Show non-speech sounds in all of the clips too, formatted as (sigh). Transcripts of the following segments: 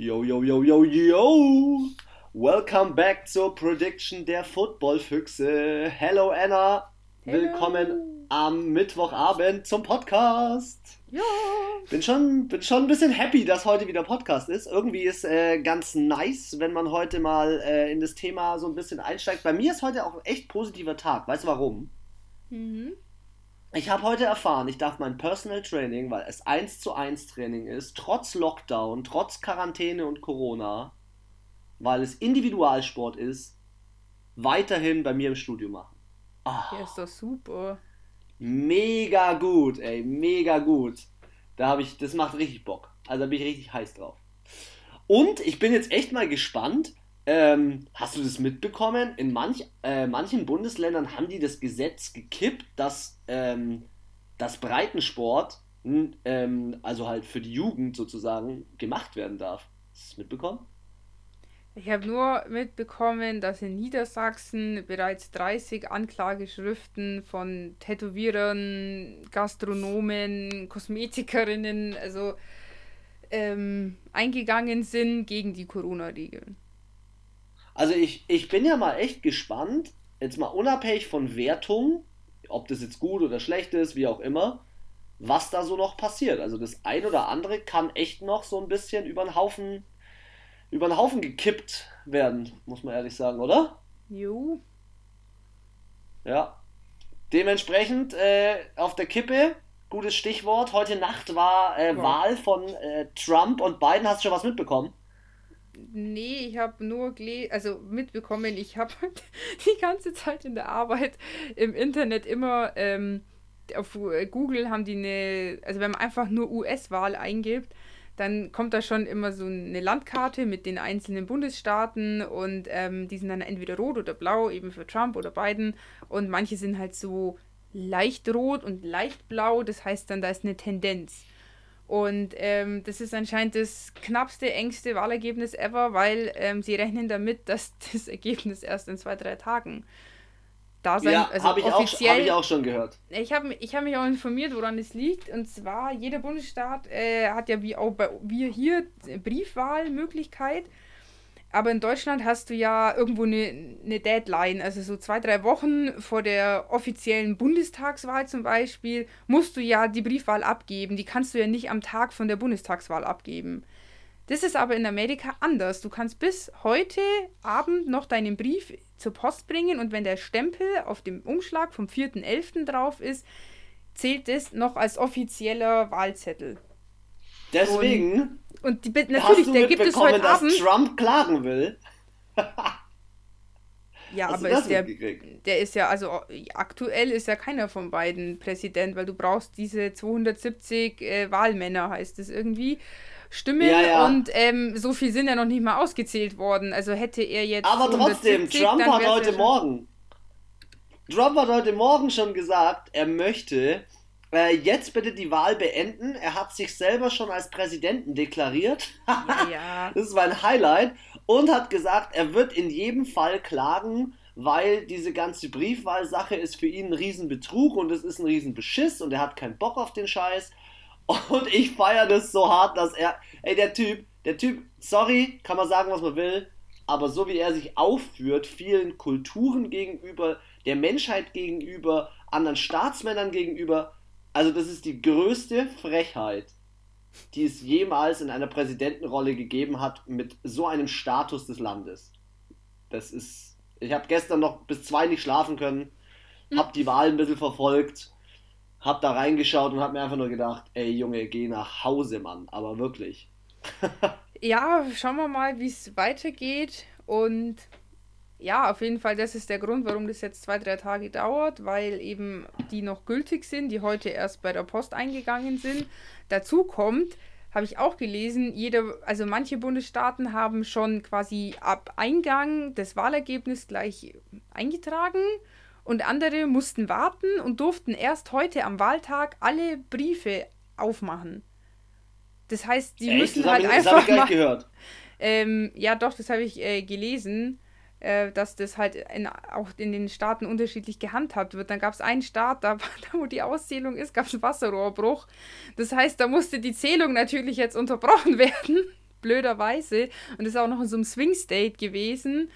Yo, yo, yo, yo, yo! Welcome back zur Prediction der Footballfüchse. Hello Anna, Hello. willkommen am Mittwochabend zum Podcast. Ja. Bin schon, bin schon ein bisschen happy, dass heute wieder Podcast ist. Irgendwie ist äh, ganz nice, wenn man heute mal äh, in das Thema so ein bisschen einsteigt. Bei mir ist heute auch ein echt positiver Tag. Weißt du warum? Mhm. Ich habe heute erfahren, ich darf mein Personal Training, weil es 1 zu 1 Training ist, trotz Lockdown, trotz Quarantäne und Corona, weil es Individualsport ist, weiterhin bei mir im Studio machen. Ah, Ja, ist doch super. mega gut, ey, mega gut. Da habe ich, das macht richtig Bock. Also da bin ich richtig heiß drauf. Und ich bin jetzt echt mal gespannt. Ähm, hast du das mitbekommen? In manch, äh, manchen Bundesländern haben die das Gesetz gekippt, dass ähm, das Breitensport, ähm, also halt für die Jugend sozusagen, gemacht werden darf. Hast du das mitbekommen? Ich habe nur mitbekommen, dass in Niedersachsen bereits 30 Anklageschriften von Tätowierern, Gastronomen, Kosmetikerinnen, also ähm, eingegangen sind gegen die Corona-Regeln. Also ich, ich bin ja mal echt gespannt, jetzt mal unabhängig von Wertung, ob das jetzt gut oder schlecht ist, wie auch immer, was da so noch passiert. Also das ein oder andere kann echt noch so ein bisschen über den Haufen, über den Haufen gekippt werden, muss man ehrlich sagen, oder? Jo. Ja. Dementsprechend äh, auf der Kippe, gutes Stichwort. Heute Nacht war äh, Ja. Wahl von äh, Trump und Biden. Hast du schon was mitbekommen? Nee, ich habe nur also mitbekommen, ich habe (laughs) die ganze Zeit in der Arbeit im Internet immer ähm, auf äh, Google haben die eine, also wenn man einfach nur US-Wahl eingibt, dann kommt da schon immer so eine Landkarte mit den einzelnen Bundesstaaten und ähm, die sind dann entweder rot oder blau, eben für Trump oder Biden und manche sind halt so leicht rot und leicht blau, das heißt dann, da ist eine Tendenz. Und ähm, das ist anscheinend das knappste, engste Wahlergebnis ever, weil ähm, sie rechnen damit, (laughs) dass das Ergebnis erst in zwei, drei Tagen da sein ja, also habe ich, auch- offiziell. hab ich auch schon gehört. Ich habe ich hab mich auch informiert, woran es liegt. Und zwar, jeder Bundesstaat äh, hat ja wie auch bei wir hier Briefwahlmöglichkeit. Aber in Deutschland hast du ja irgendwo eine, eine Deadline. Also so zwei, drei Wochen vor der offiziellen Bundestagswahl zum Beispiel musst du ja die Briefwahl abgeben. Die kannst du ja nicht am Tag von der Bundestagswahl abgeben. Das ist aber in Amerika anders. Du kannst bis heute Abend noch deinen Brief zur Post bringen und wenn der Stempel auf dem Umschlag vom 4.11. drauf ist, zählt das noch als offizieller Wahlzettel. Deswegen Und die, hast natürlich, der gibt es heute dass Abend. Trump klagen will. (laughs) Ja, Hast aber ist der, der ist ja, also aktuell ist ja keiner von beiden Präsident, weil du brauchst diese 270 äh, Wahlmänner, heißt es irgendwie. Stimmen Ja, ja. und ähm, so viel sind ja noch nicht mal ausgezählt worden. Also hätte er jetzt. Aber trotzdem, 270, Trump hat heute Morgen. Trump hat heute Morgen schon gesagt, er möchte äh, jetzt bitte die Wahl beenden. Er hat sich selber schon als Präsidenten deklariert. (laughs) Ja. Das ist mein Highlight. Und hat gesagt, er wird in jedem Fall klagen, weil diese ganze Briefwahlsache ist für ihn ein Riesenbetrug und es ist ein Riesenbeschiss und er hat keinen Bock auf den Scheiß. Und ich feiere das so hart, dass er. Ey, der Typ, der Typ, sorry, kann man sagen, was man will, aber so wie er sich aufführt, vielen Kulturen gegenüber, der Menschheit gegenüber, anderen Staatsmännern gegenüber, also das ist die größte Frechheit, die es jemals in einer Präsidentenrolle gegeben hat mit so einem Status des Landes. Das ist. Ich habe gestern noch bis zwei nicht schlafen können, hab die Wahl ein bisschen verfolgt, hab da reingeschaut und hab mir einfach nur gedacht, ey Junge, geh nach Hause, Mann. Aber wirklich. (laughs) Ja, schauen wir mal, wie es weitergeht. Und ja, auf jeden Fall, das ist der Grund, warum das jetzt zwei, drei Tage dauert, weil eben die noch gültig sind, die heute erst bei der Post eingegangen sind. Dazu kommt, habe ich auch gelesen, jeder, also manche Bundesstaaten haben schon quasi ab Eingang das Wahlergebnis gleich eingetragen und andere mussten warten und durften erst heute am Wahltag alle Briefe aufmachen. Das heißt, die Echt? müssen das halt habe ich, das hab einfach ich gar nicht gehört. ähm, ja, doch, das habe ich äh, gelesen, äh, dass das halt in, auch in den Staaten unterschiedlich gehandhabt wird. Dann gab es einen Staat, da, (laughs) da wo die Auszählung ist, gab es einen Wasserrohrbruch. Das heißt, da musste die Zählung natürlich jetzt unterbrochen (laughs) werden. blöderweise. Und das ist auch noch in so einem Swing State gewesen.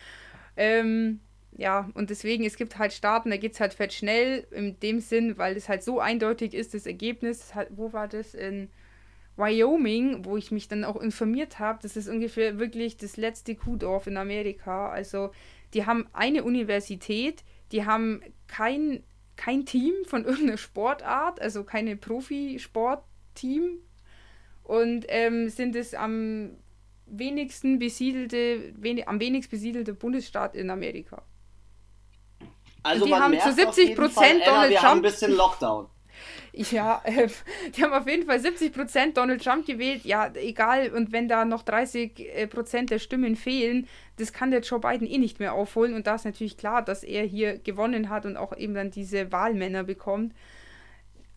Ähm, ja, und deswegen, es gibt halt Staaten, da geht es halt fett schnell, in dem Sinn, weil es halt so eindeutig ist, das Ergebnis. Wo war das? In Wyoming, wo ich mich dann auch informiert habe. Das ist ungefähr wirklich das letzte Kuhdorf in Amerika. Also, die haben eine Universität, die haben kein, kein Team von (laughs) irgendeiner Sportart, also keine Profisportteam und ähm, sind es am wenigsten besiedelte, wenig, am wenigst besiedelte Bundesstaat in Amerika. Also die haben zu 70 Prozent Donald wir Trump. Haben ein bisschen Lockdown. Ja, äh, die haben auf jeden Fall 70 Prozent Donald Trump gewählt. Ja, egal. Und wenn da noch 30 äh, Prozent der Stimmen fehlen, das kann der Joe Biden eh nicht mehr aufholen. Und da ist natürlich klar, dass er hier gewonnen hat und auch eben dann diese Wahlmänner bekommt.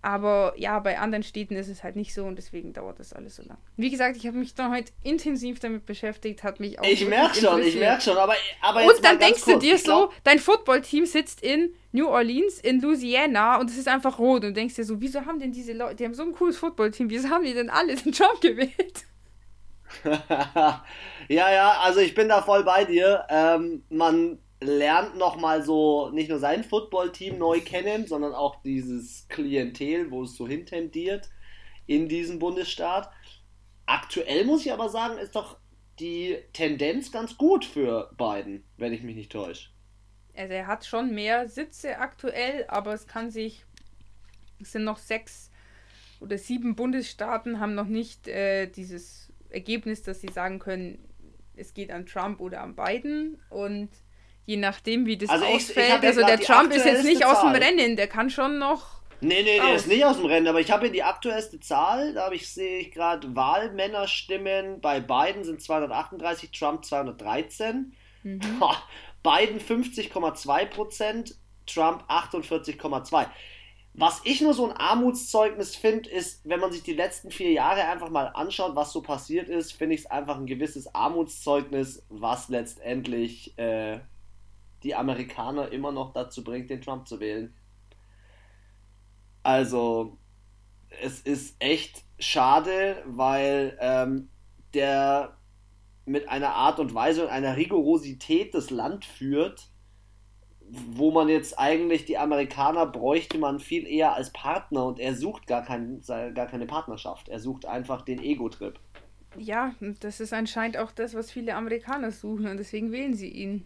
Aber ja, bei anderen Städten ist es halt nicht so und deswegen dauert das alles so lang. Wie gesagt, ich habe mich dann heute intensiv damit beschäftigt, hat mich auch. Ich merke schon, ich merke schon, aber, aber Und dann denkst kurz, du dir so, dein Footballteam sitzt in New Orleans, in Louisiana und es ist einfach rot und denkst dir so, wieso haben denn diese Leute, die haben so ein cooles Footballteam, wieso haben die denn alle den Trump gewählt? (laughs) ja, ja, also ich bin da voll bei dir. Ähm, man lernt nochmal so nicht nur sein Footballteam neu kennen, sondern auch dieses Klientel, wo es so hintendiert in diesem Bundesstaat. Aktuell muss ich aber sagen, ist doch die Tendenz ganz gut für Biden, wenn ich mich nicht täusche. Also er hat schon mehr Sitze aktuell, aber es kann sich, es sind noch sechs oder sieben Bundesstaaten haben noch nicht äh, dieses Ergebnis, dass sie sagen können, es geht an Trump oder an Biden und je nachdem, wie das also ausfällt. Ich, ich also der Trump ist jetzt nicht Zahl. aus dem Rennen, der kann schon noch. Nee, nee, der ist nicht aus dem Rennen, aber ich habe hier die aktuellste Zahl, da ich, sehe ich gerade Wahlmännerstimmen, bei Biden sind 238, Trump 213. Mhm. Biden 50,2% Trump 48,2. Was ich nur so ein Armutszeugnis finde, ist, wenn man sich die letzten vier Jahre einfach mal anschaut, was so passiert ist, finde ich es einfach ein gewisses Armutszeugnis, was letztendlich äh, die Amerikaner immer noch dazu bringt, den Trump zu wählen. Also, es ist echt schade, weil ähm, der mit einer Art und Weise und einer Rigorosität das Land führt, wo man jetzt eigentlich die Amerikaner bräuchte man viel eher als Partner und er sucht gar, kein, gar keine Partnerschaft. Er sucht einfach den Ego-Trip. Ja, das ist anscheinend auch das, was viele Amerikaner suchen und deswegen wählen sie ihn.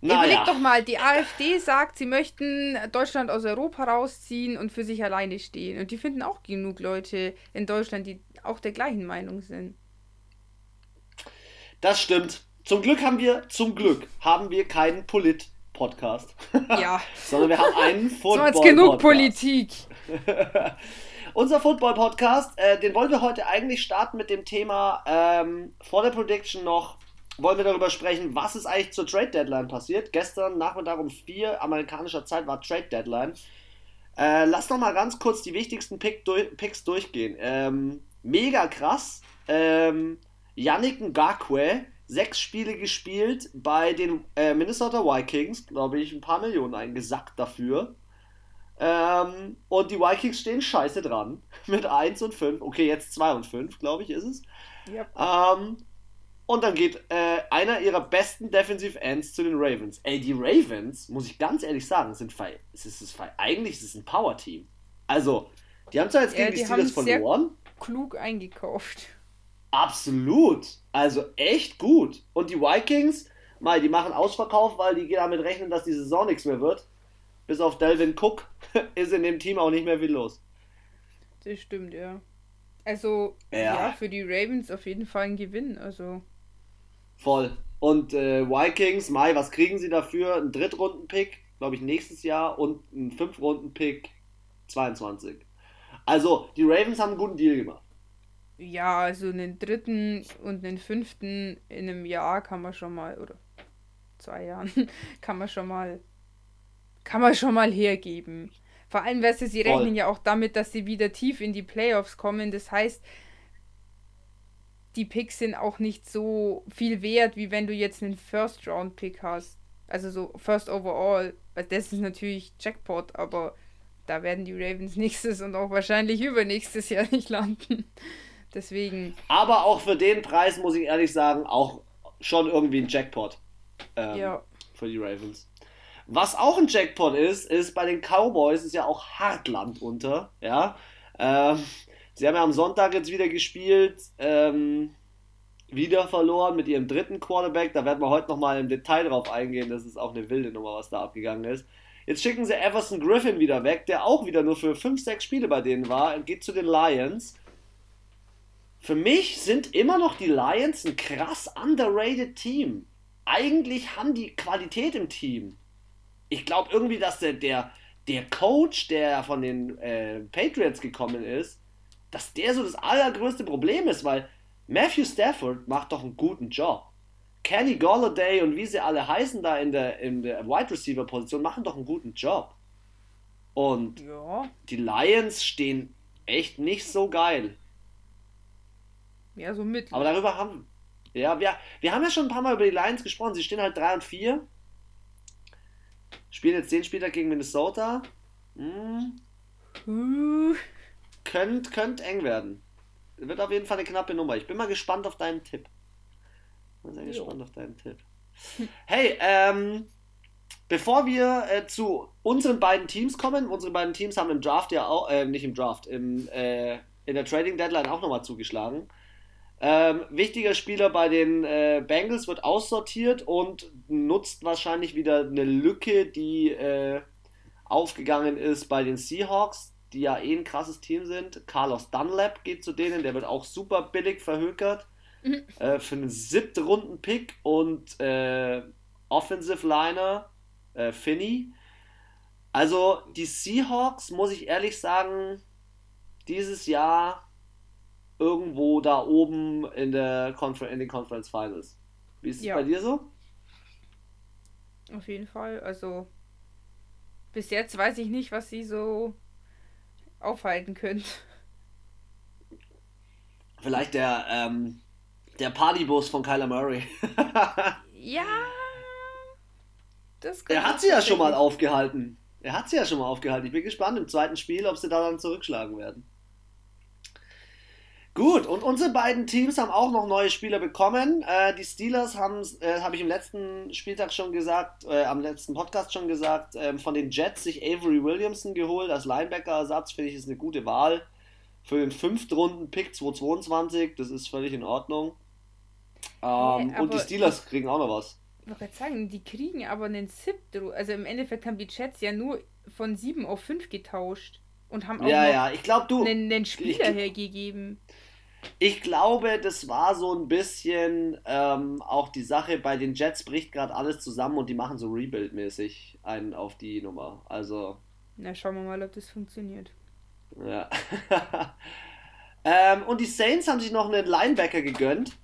Naja. Überleg doch mal, die AfD sagt, sie möchten Deutschland aus Europa rausziehen und für sich alleine stehen. Und die finden auch genug Leute in Deutschland, die auch der gleichen Meinung sind. Das stimmt. Zum Glück haben wir, zum Glück haben wir keinen Polit-Podcast. (laughs) Ja. Sondern wir haben einen (laughs) Football-Podcast. So genug Politik. (laughs) Unser Football-Podcast, äh, den wollen wir heute eigentlich starten mit dem Thema ähm, vor der Prediction noch wollen wir darüber sprechen, was ist eigentlich zur Trade Deadline passiert. Gestern Nachmittag um 4 amerikanischer Zeit war Trade Deadline. Äh, lass noch mal ganz kurz die wichtigsten Pick durch, Picks durchgehen. Ähm, mega krass. Ähm, Yannick Ngakwe, sechs Spiele gespielt bei den äh, Minnesota Vikings, glaube ich, ein paar Millionen eingesackt dafür. Ähm, und die Vikings stehen scheiße dran. (laughs) Mit 1 und 5. Okay, jetzt 2 und 5, glaube ich, ist es. Yep. Ähm, und dann geht äh, einer ihrer besten Defensive Ends zu den Ravens. Ey, die Ravens, muss ich ganz ehrlich sagen, sind es ist, es eigentlich ist es ein Power-Team. Also, die haben zwar jetzt gegen ja, die, die Steelers verloren. klug eingekauft. Absolut. Also echt gut. Und die Vikings, mal, die machen Ausverkauf, weil die damit rechnen, dass die Saison nichts mehr wird. Bis auf Delvin Cook (laughs) ist in dem Team auch nicht mehr viel los. Das stimmt, ja. Also, ja, ja für die Ravens auf jeden Fall ein Gewinn. Also. Voll. Und äh, Vikings, Mai, was kriegen sie dafür? Ein Drittrunden-Pick, glaube ich, nächstes Jahr und ein Fünftrunden-Pick 22. Also, die Ravens haben einen guten Deal gemacht. Ja, also einen dritten und einen fünften in einem Jahr kann man schon mal, oder zwei Jahren, (laughs) kann man schon mal, kann man schon mal hergeben. Vor allem, weißt du, sie Voll. rechnen ja auch damit, dass sie wieder tief in die Playoffs kommen. Das heißt, die Picks sind auch nicht so viel wert, wie wenn du jetzt einen First-Round-Pick hast. Also so First Overall. Weil das ist natürlich Jackpot, aber da werden die Ravens (laughs) nächstes und auch wahrscheinlich übernächstes Jahr nicht landen. (laughs) Deswegen. Aber auch für den Preis, muss ich ehrlich sagen, auch schon irgendwie ein Jackpot ähm, ja. für die Ravens. Was auch ein Jackpot ist, ist bei den Cowboys ist ja auch Hartland unter. Ja. Ähm, sie haben ja am Sonntag jetzt wieder gespielt. Ähm, wieder verloren mit ihrem dritten Quarterback. Da werden wir heute nochmal im Detail drauf eingehen. Das ist auch eine wilde Nummer, was da abgegangen ist. Jetzt schicken sie Everson Griffin wieder weg, der auch wieder nur für 5, 6 Spiele bei denen war und geht zu den Lions. Für mich sind immer noch die Lions ein krass underrated Team. Eigentlich haben die Qualität im Team. Ich glaube irgendwie, dass der, der, der Coach, der von den äh, Patriots gekommen ist, dass der so das allergrößte Problem ist, weil Matthew Stafford macht doch einen guten Job. Kenny Golladay und wie sie alle heißen da in der, in der Wide Receiver Position machen doch einen guten Job. Und ja. die Lions stehen echt nicht so geil. Ja, so mit. Aber darüber haben ja, wir, wir haben ja schon ein paar Mal über die Lions gesprochen. Sie stehen halt 3 und 4. Spielen jetzt den Spieltag gegen Minnesota. Hm. Uh. Könnt, könnt eng werden. Wird auf jeden Fall eine knappe Nummer. Ich bin mal gespannt auf deinen Tipp. Bin sehr jo. gespannt auf deinen Tipp. (laughs) Hey, ähm, bevor wir äh, zu unseren beiden Teams kommen, unsere beiden Teams haben im Draft ja auch, äh, nicht im Draft, im, äh, in der Trading Deadline auch nochmal zugeschlagen. Ähm, wichtiger Spieler bei den äh, Bengals wird aussortiert und nutzt wahrscheinlich wieder eine Lücke, die äh, aufgegangen ist bei den Seahawks, die ja eh ein krasses Team sind. Carlos Dunlap geht zu denen, der wird auch super billig verhökert. Mhm. Äh, für einen siebten Runden-Pick und äh, Offensive Liner äh, Finney. Also die Seahawks, muss ich ehrlich sagen, dieses Jahr irgendwo da oben in, der Confer in den Conference Finals. Wie ist es ja. bei dir so? Auf jeden Fall. Also bis jetzt weiß ich nicht, was sie so aufhalten können. Vielleicht der, ähm, der Partybus von Kyler Murray. (laughs) ja. Das er hat sie ja schon mal aufgehalten. Er hat sie ja schon mal aufgehalten. Ich bin gespannt im zweiten Spiel, ob sie da dann zurückschlagen werden. Gut, und unsere beiden Teams haben auch noch neue Spieler bekommen. Äh, die Steelers haben, äh, habe ich im letzten Spieltag schon gesagt, äh, am letzten Podcast schon gesagt, ähm, von den Jets sich Avery Williamson geholt als Linebacker-Ersatz, finde ich, ist eine gute Wahl. Für den Runden-Pick 222, das ist völlig in Ordnung. Ähm, nee, und die Steelers kriegen auch noch was. Ich wollte gerade sagen, die kriegen aber einen siebten, also im Endeffekt haben die Jets ja nur von 7 auf 5 getauscht und haben auch ja, ja. Ich glaub, du, einen, einen Spieler ich, hergegeben. Ich glaube, das war so ein bisschen ähm, auch die Sache, bei den Jets bricht gerade alles zusammen und die machen so Rebuild-mäßig einen auf die Nummer. Also. Na, schauen wir mal, ob das funktioniert. Ja. (laughs) ähm, und die Saints haben sich noch einen Linebacker gegönnt.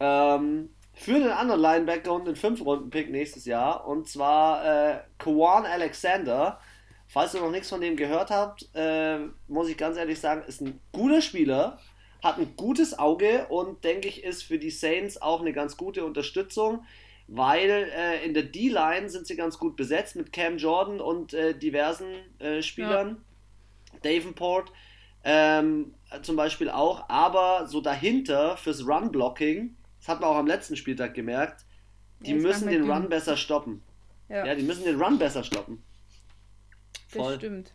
Ähm, für den anderen Linebacker und den 5-Runden-Pick nächstes Jahr. Und zwar äh, Kwan Alexander. Falls ihr noch nichts von dem gehört habt, äh, muss ich ganz ehrlich sagen, ist ein guter Spieler hat ein gutes Auge und denke ich, ist für die Saints auch eine ganz gute Unterstützung, weil äh, in der D-Line sind sie ganz gut besetzt mit Cam Jordan und äh, diversen äh, Spielern. Ja. Davenport ähm, zum Beispiel auch, aber so dahinter fürs Run-Blocking, das hat man auch am letzten Spieltag gemerkt, die ja, müssen den Run besser stoppen. Ja. ja, die müssen den Run besser stoppen. Voll. Das stimmt.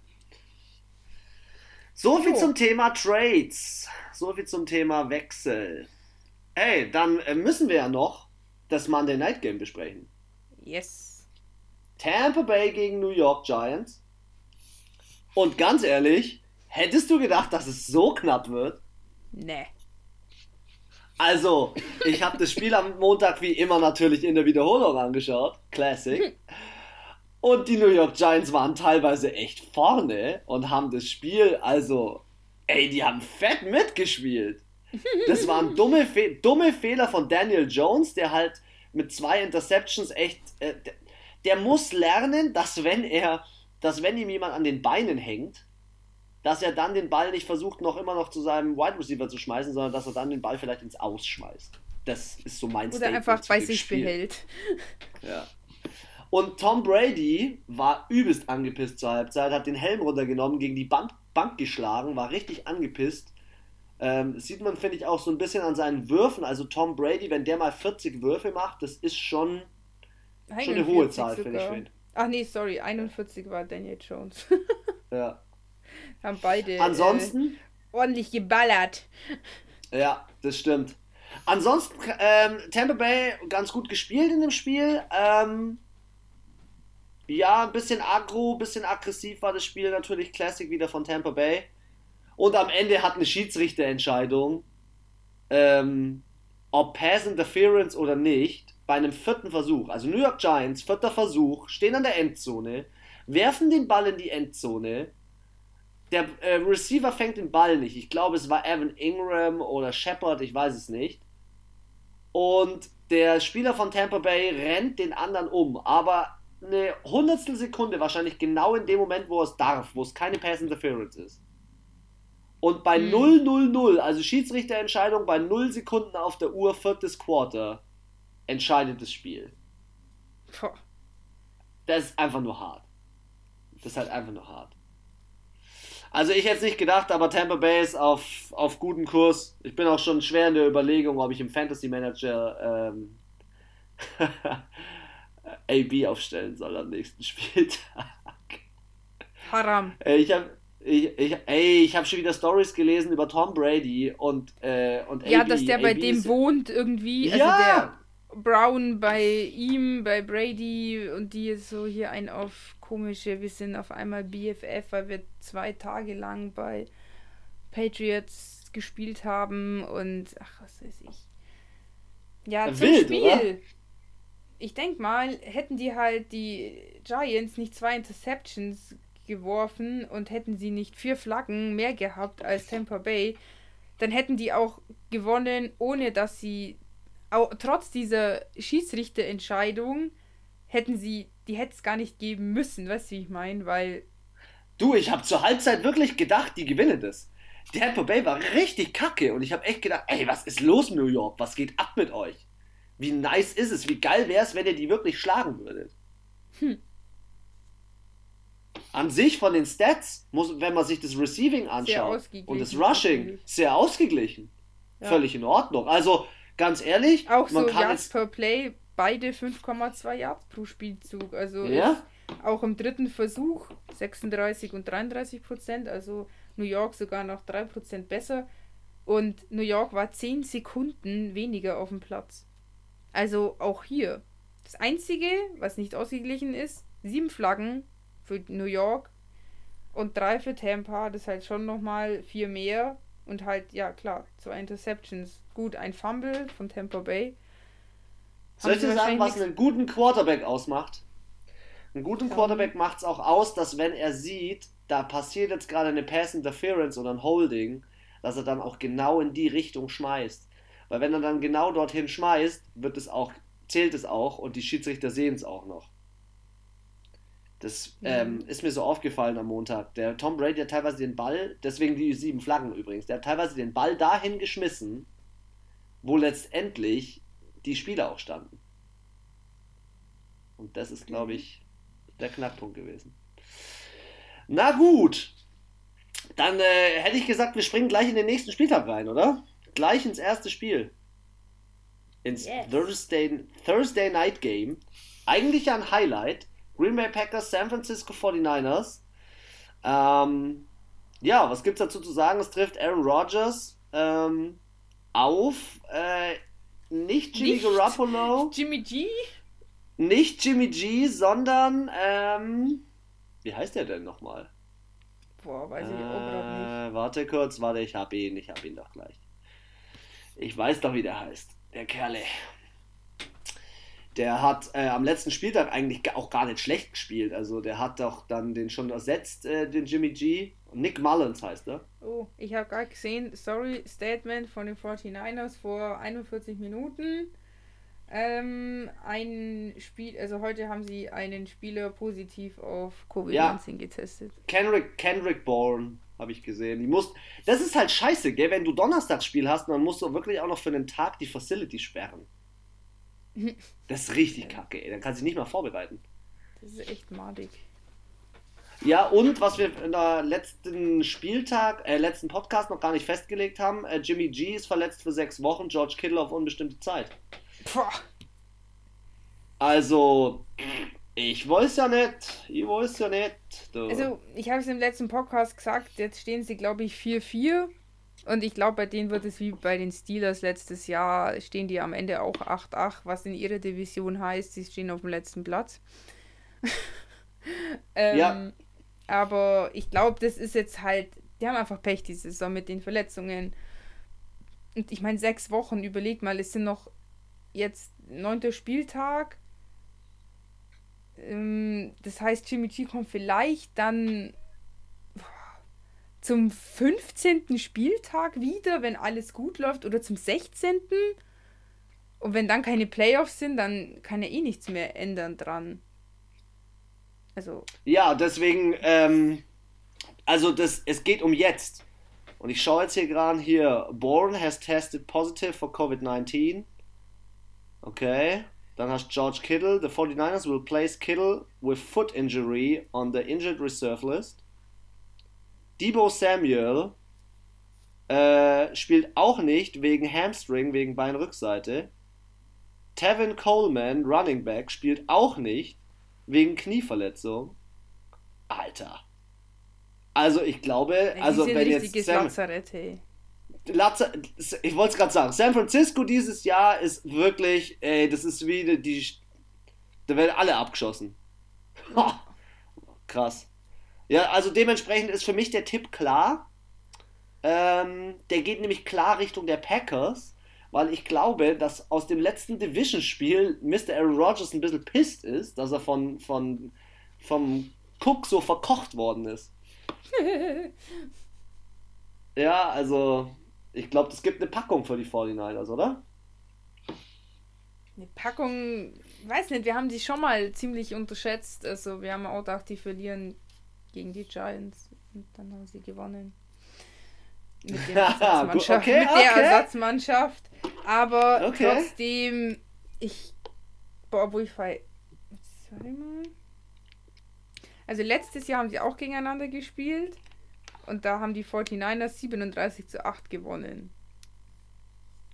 So viel jo. zum Thema Trades. So viel zum Thema Wechsel. Hey, dann äh, müssen wir ja noch das Monday Night Game besprechen. Yes. Tampa Bay gegen New York Giants. Und ganz ehrlich, hättest du gedacht, dass es so knapp wird? Nee. Also, ich habe das Spiel am Montag wie immer natürlich in der Wiederholung angeschaut. Classic. (laughs) Und die New York Giants waren teilweise echt vorne und haben das Spiel, also, ey, die haben fett mitgespielt. Das waren (laughs) dumme, Fe dumme Fehler von Daniel Jones, der halt mit zwei Interceptions echt, äh, der, der muss lernen, dass wenn er, dass wenn ihm jemand an den Beinen hängt, dass er dann den Ball nicht versucht, noch immer noch zu seinem Wide Receiver zu schmeißen, sondern dass er dann den Ball vielleicht ins Ausschmeißt. Das ist so mein Oder Statement einfach bei sich behält. Ja. Und Tom Brady war übelst angepisst zur Halbzeit, hat den Helm runtergenommen, gegen die Bank, Bank geschlagen, war richtig angepisst. Ähm, sieht man, finde ich, auch so ein bisschen an seinen Würfen. Also Tom Brady, wenn der mal 40 Würfe macht, das ist schon, schon eine hohe Zahl, finde ich. Find. Ach nee, sorry, 41 war Daniel Jones. (laughs) ja. Haben beide Ansonsten, äh, ordentlich geballert. Ja, das stimmt. Ansonsten, ähm, Tampa Bay ganz gut gespielt in dem Spiel. Ähm, ja, ein bisschen aggro, ein bisschen aggressiv war das Spiel natürlich. Classic wieder von Tampa Bay. Und am Ende hat eine Schiedsrichterentscheidung, ähm, ob Pass Interference oder nicht, bei einem vierten Versuch. Also New York Giants, vierter Versuch, stehen an der Endzone, werfen den Ball in die Endzone. Der äh, Receiver fängt den Ball nicht. Ich glaube, es war Evan Ingram oder Shepard, ich weiß es nicht. Und der Spieler von Tampa Bay rennt den anderen um, aber eine Hundertstel Sekunde wahrscheinlich genau in dem Moment, wo es darf, wo es keine Pass Interference ist. Und bei hm. 0-0-0, also Schiedsrichterentscheidung bei 0 Sekunden auf der Uhr, viertes Quarter, entscheidet das Spiel. Puh. Das ist einfach nur hart. Das ist halt einfach nur hart. Also ich hätte es nicht gedacht, aber Tampa Bay ist auf, auf guten Kurs. Ich bin auch schon schwer in der Überlegung, ob ich im Fantasy Manager ähm, (laughs) AB aufstellen soll am nächsten (laughs) Spieltag. Haram. Ich habe ich, ich, ey, ich habe schon wieder Stories gelesen über Tom Brady und, äh, und Ja, AB, dass der bei AB dem wohnt irgendwie. Also ja. der Brown bei ihm, bei Brady und die so hier ein auf komische, wir sind auf einmal BFF, weil wir zwei Tage lang bei Patriots gespielt haben und ach, was weiß ich. Ja, zum Wild, Spiel. Oder? Ich denk mal, hätten die halt die Giants nicht zwei Interceptions geworfen und hätten sie nicht vier Flaggen mehr gehabt als Tampa Bay, dann hätten die auch gewonnen, ohne dass sie, auch, trotz dieser Schiedsrichterentscheidung, hätten sie, die hätte es gar nicht geben müssen, weißt du, wie ich meine, weil. Du, ich habe zur Halbzeit wirklich gedacht, die gewinnen das. Tampa Bay war richtig kacke und ich habe echt gedacht, ey, was ist los, New York? Was geht ab mit euch? Wie nice ist es? Wie geil wäre es, wenn ihr die wirklich schlagen würdet? Hm an sich von den Stats, muss, wenn man sich das Receiving anschaut und das Rushing, sehr ausgeglichen. Ja. Völlig in Ordnung. Also, ganz ehrlich, auch man so kann Yards per Play, beide 5,2 Yards pro Spielzug. Also ja? auch im dritten Versuch 36 und 33 Prozent. Also New York sogar noch 3 Prozent besser. Und New York war 10 Sekunden weniger auf dem Platz. Also auch hier. Das Einzige, was nicht ausgeglichen ist, sieben Flaggen für New York und drei für Tampa. Das ist halt schon nochmal vier mehr. Und halt, ja klar, zwei Interceptions. Gut, ein Fumble von Tampa Bay. Soll ich dir sagen, was einen guten Quarterback ausmacht? Einen guten Quarterback macht es auch aus, dass wenn er sieht, da passiert jetzt gerade eine Pass Interference oder ein Holding, dass er dann auch genau in die Richtung schmeißt. Weil wenn er dann genau dorthin schmeißt, wird es auch, zählt es auch und die Schiedsrichter sehen es auch noch. Das mhm. ähm, ist mir so aufgefallen am Montag. Der Tom Brady hat teilweise den Ball, deswegen die sieben Flaggen übrigens, der hat teilweise den Ball dahin geschmissen, wo letztendlich die Spieler auch standen. Und das ist, glaube mhm. ich, der Knackpunkt gewesen. Na gut. Dann äh, hätte ich gesagt, wir springen gleich in den nächsten Spieltag rein, oder? Gleich ins erste Spiel. Ins yes. Thursday, Thursday Night Game. Eigentlich ein Highlight Green Bay Packers, San Francisco 49ers. Ähm, ja, was gibt's dazu zu sagen? Es trifft Aaron Rodgers ähm, auf äh, nicht Jimmy nicht Garoppolo. Jimmy G? Nicht Jimmy G, sondern ähm, wie heißt der denn nochmal? Boah, weiß ich äh, auch nicht. Warte kurz, warte, ich hab ihn, ich hab ihn doch gleich. Ich weiß doch, wie der heißt. Der Kerle. Der hat äh, am letzten Spieltag eigentlich auch gar nicht schlecht gespielt. Also der hat doch dann den schon ersetzt, äh, den Jimmy G. Nick Mullins heißt er. Oh, ich habe gerade gesehen, sorry, Statement von den 49ers vor 41 Minuten. Ähm, ein Spiel, also heute haben sie einen Spieler positiv auf Covid-19 ja. getestet. Kendrick, Kendrick Bourne habe ich gesehen. Die muss, das ist halt scheiße, gell? Wenn du Donnerstagsspiel hast, dann musst du wirklich auch noch für einen Tag die Facility sperren. (laughs) Das ist richtig kacke, ey. Dann kannst du dich nicht mal vorbereiten. Das ist echt madig. Ja, und was wir in der letzten Spieltag, äh, letzten Podcast noch gar nicht festgelegt haben, äh, Jimmy G ist verletzt für sechs Wochen, George Kittle auf unbestimmte Zeit. Boah. Also, ich weiß ja nicht. Ich weiß ja nicht. Du. Also, ich habe es im letzten Podcast gesagt, jetzt stehen sie, glaube ich, 4-4. Und ich glaube, bei denen wird es wie bei den Steelers letztes Jahr, stehen die am Ende auch 8-8, was in ihrer Division heißt, sie stehen auf dem letzten Platz. (laughs) ähm, ja. Aber ich glaube, das ist jetzt halt, die haben einfach Pech diese Saison mit den Verletzungen. Und ich meine, sechs Wochen, überleg mal, es sind noch jetzt neunter Spieltag. Ähm, das heißt, Jimmy G kommt vielleicht dann zum 15. Spieltag wieder, wenn alles gut läuft, oder zum 16. Und wenn dann keine Playoffs sind, dann kann er eh nichts mehr ändern dran. Also. Ja, deswegen, ähm, also das, es geht um jetzt. Und ich schaue jetzt hier gerade hier, Bourne has tested positive for COVID-19. Okay. Dann hast George Kittle. The 49ers will place Kittle with foot injury on the injured reserve list. Debo Samuel äh, spielt auch nicht wegen Hamstring, wegen Beinrückseite. Tevin Coleman, Running Back, spielt auch nicht wegen Knieverletzung. Alter. Also ich glaube, also wenn jetzt Sam, Lazarett, hey. Ich wollte es gerade sagen, San Francisco dieses Jahr ist wirklich, ey, das ist wie die, die da werden alle abgeschossen. Krass. Ja, also dementsprechend ist für mich der Tipp klar. Ähm, der geht nämlich klar Richtung der Packers, weil ich glaube, dass aus dem letzten Division-Spiel Mr. Aaron Rodgers ein bisschen pisst ist, dass er von, von vom Cook so verkocht worden ist. (laughs) ja, also ich glaube, es gibt eine Packung für die 49ers, oder? Eine Packung, weiß nicht, wir haben die schon mal ziemlich unterschätzt. Also wir haben auch gedacht, die verlieren gegen die Giants und dann haben sie gewonnen. Mit, (laughs) Ersatzmannschaft, okay, mit der okay. Ersatzmannschaft. Aber okay. trotzdem, ich. Boah, wo ich mal. Also letztes Jahr haben sie auch gegeneinander gespielt. Und da haben die 49ers 37 zu 8 gewonnen.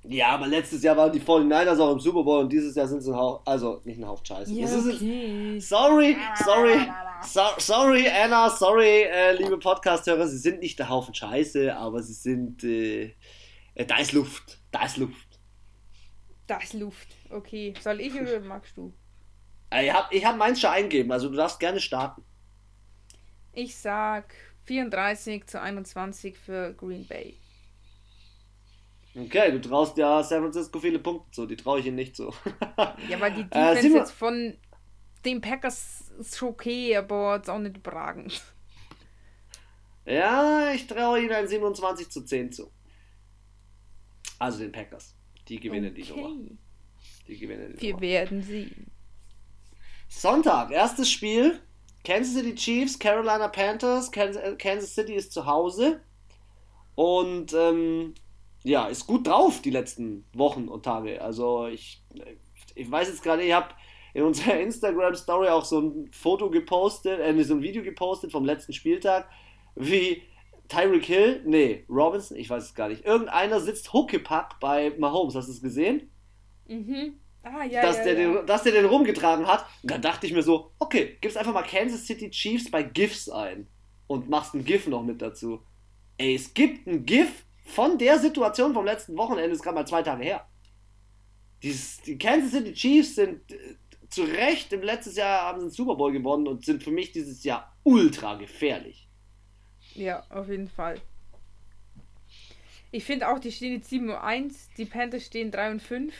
Ja, aber letztes Jahr waren die 49ers auch im Super Bowl und dieses Jahr sind sie ein Hauch, also nicht ein Hauch Scheiße. Ja, okay. sorry, sorry, so, sorry Anna, sorry, äh, liebe Podcast-Hörer, sie sind nicht der Haufen Scheiße, aber sie sind, äh, äh, da ist Luft, da ist Luft. Da ist Luft, okay. Soll ich oder (laughs) magst du? Äh, ich habe ich hab meins schon eingegeben, also du darfst gerne starten. Ich sag 34 zu 21 für Green Bay. Okay, du traust ja San Francisco viele Punkte zu, die traue ich ihnen nicht so. (laughs) ja, weil die äh, Defense äh, jetzt von den Packers ist okay, aber jetzt auch nicht überragend. Ja, ich traue ihnen ein 27 zu 10 zu. Also den Packers. Die gewinnen okay. die Nummer. Die gewinnen die Wir Nummer. werden sehen. Sonntag, erstes Spiel. Kansas City Chiefs, Carolina Panthers. Kansas City ist zu Hause. Und ähm, ja, ist gut drauf die letzten Wochen und Tage. Also ich, ich weiß jetzt gerade, ich habe in unserer (laughs) Instagram-Story auch so ein Foto gepostet, äh, so ein Video gepostet vom letzten Spieltag, wie Tyreek Hill, nee, Robinson, ich weiß es gar nicht, irgendeiner sitzt Huckepack bei Mahomes, hast du es gesehen? Mhm. Ah, ja, dass, ja, der ja. Den, dass der den rumgetragen hat. Und dann dachte ich mir so, okay, gibst einfach mal Kansas City Chiefs bei GIFs ein und machst ein GIF noch mit dazu. Ey, es gibt ein GIF von der Situation vom letzten Wochenende, ist gerade mal zwei Tage her. Die, die Kansas City Chiefs sind äh, zu Recht im letzten Jahr haben sie den Super Bowl gewonnen und sind für mich dieses Jahr ultra gefährlich. Ja, auf jeden Fall. Ich finde auch, die stehen jetzt 7 und 1, die Panthers stehen 3 und 5.